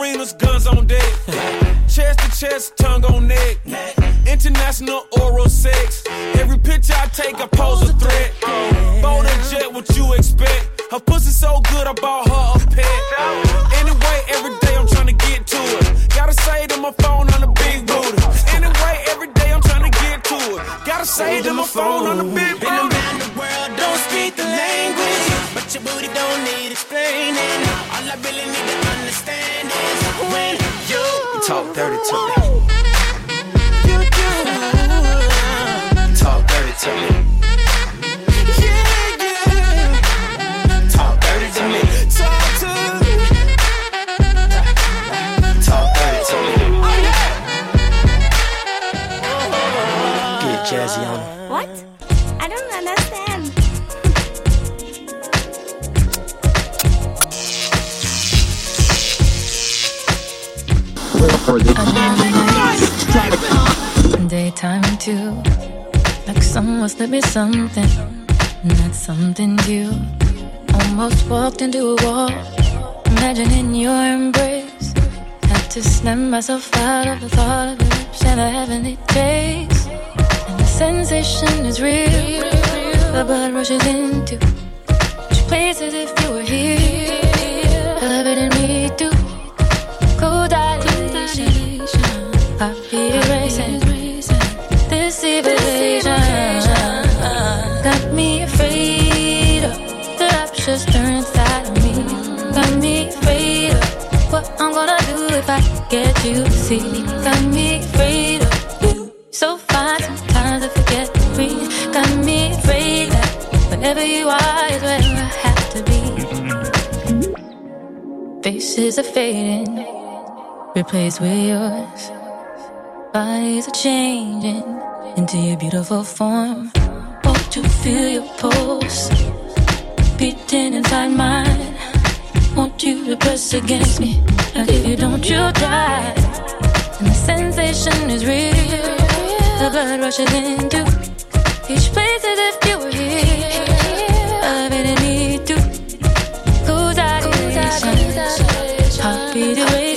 arenas, guns on deck. chest to chest, tongue on neck. International oral sex. Every picture I take, I pose a threat. Bold and jet, what you expect? Her pussy so good, I bought her a pet. Anyway, every day I'm trying to get to it. Gotta say to my phone on the big booty. Anyway, every day I'm trying to get to it. Gotta say to my phone on the big booty
with your booty don't need explaining. All I really need to understand is when you,
talk dirty to me.
You.
You talk dirty to me.
for the
daytime too. Like someone slipped me something, not something new. Almost walked into a wall. Imagining your embrace, had to slam myself out of the thought of your lips and I heavenly taste. And the sensation is real. The blood rushes into places if you were here, Love it in me too. I be erasing this evasion. Got me afraid of the rapture's turned inside of me. Got me afraid of what I'm gonna do if I get you to see. Got me afraid of you. So fine, sometimes I forget to breathe. Got me afraid that whenever you are is where I have to be. Faces are fading, replaced with yours bodies are changing into your beautiful form. Hope to feel your pulse beating inside mine? Want you to press against me? like if you don't, you'll die. And the sensation is real. The blood rushes into each place as if you were here. I really need to
lose our Heartbeat away.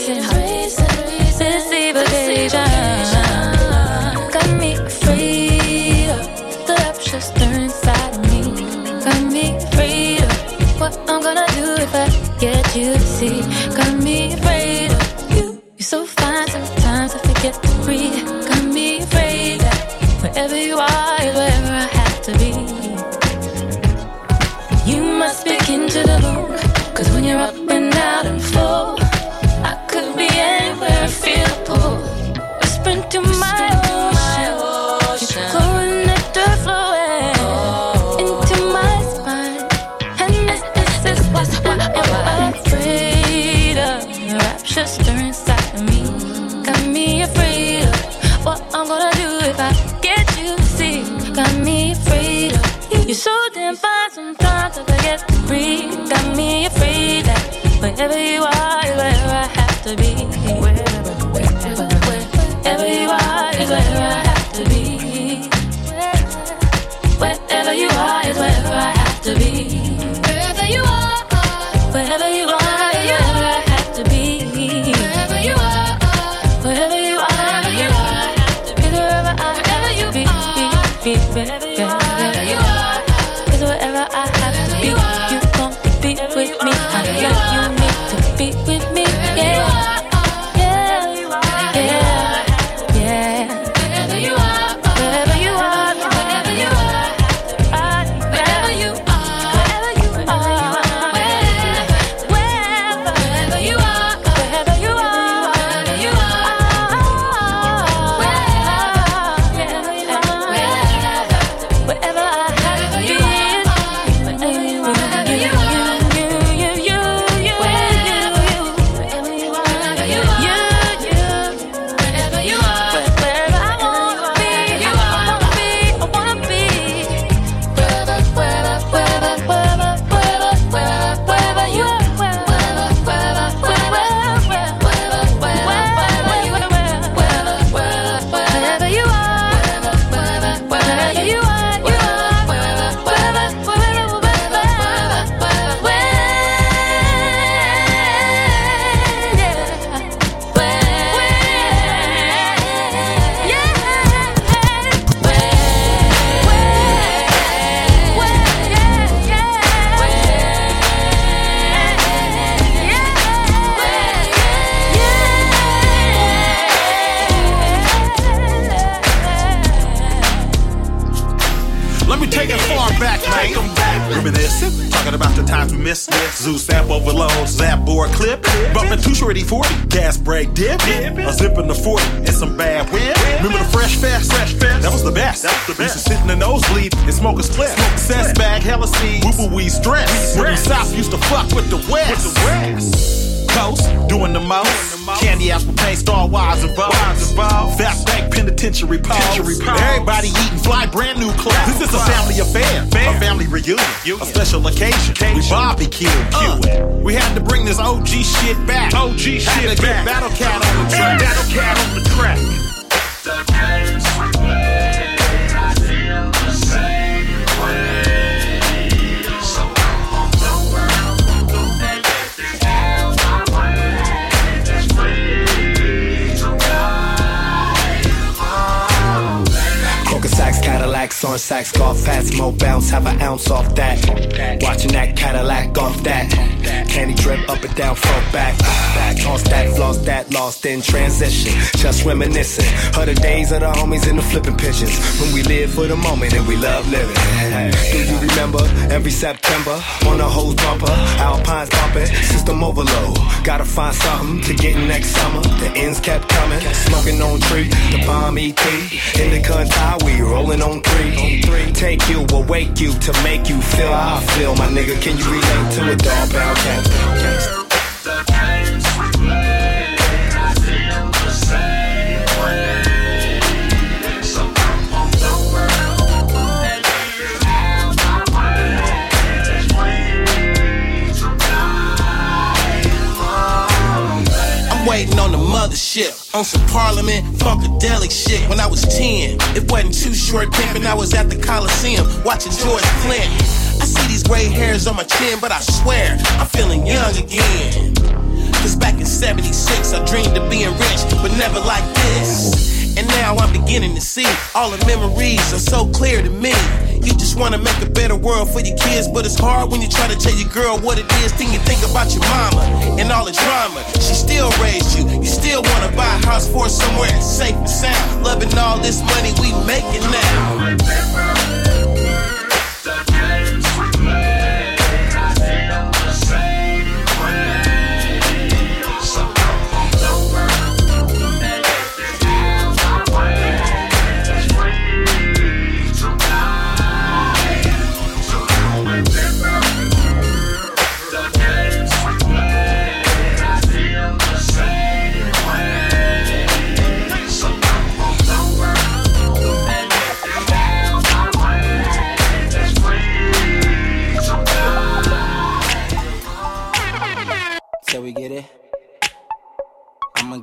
candy
drip, up and down, front, back. Back that, lost that, lost in transition. Just reminiscing of the days of the homies in the flipping pigeons When we live for the moment and we love living. Do you remember every September on the hose bumper? Alpines bumping, system overload. Gotta find something to get next summer. The ends kept coming, smoking on tree, the bomb ET. In the country, we rolling on three. Take you, awake you to make you feel how I feel. My nigga, can you relate to a dog cat?
on some parliament funkadelic shit when I was 10. It wasn't too short pimping, I was at the Coliseum watching George Clinton. I see these gray hairs on my chin, but I swear I'm feeling young again. Cause back in 76, I dreamed of being rich, but never like this. And now I'm beginning to see all the memories are so clear to me. You just wanna make a better world for your kids, but it's hard when you try to tell your girl what it is. Then you think about your mama and all the drama. She still raised you. You still wanna buy a house for somewhere safe and sound. Loving all this money we making now.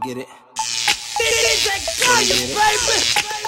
get it. It
is a guy, baby!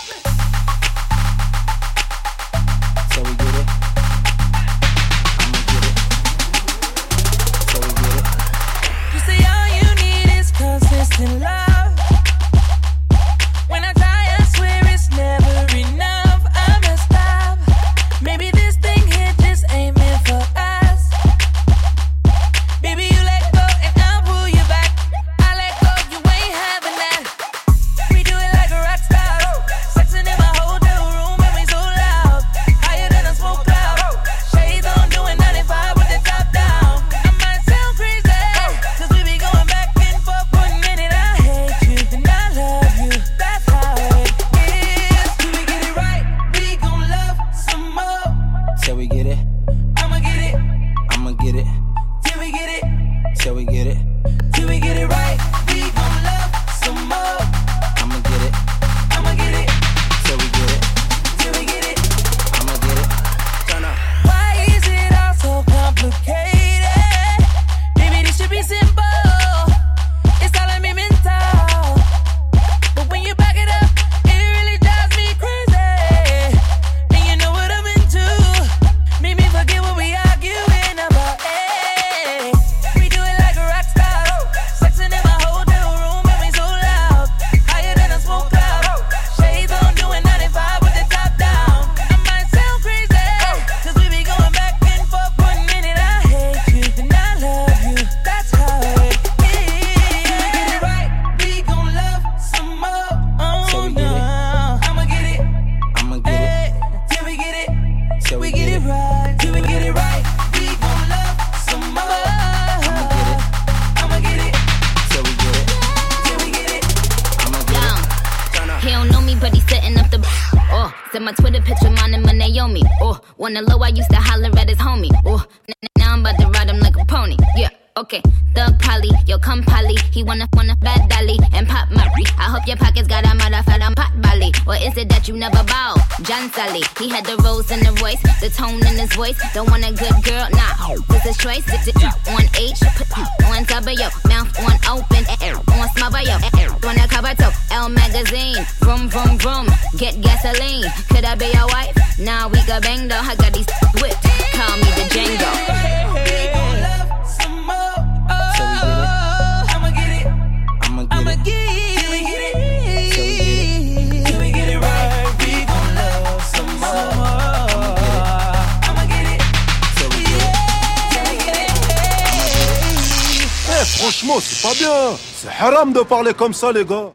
Comme ça, les gars.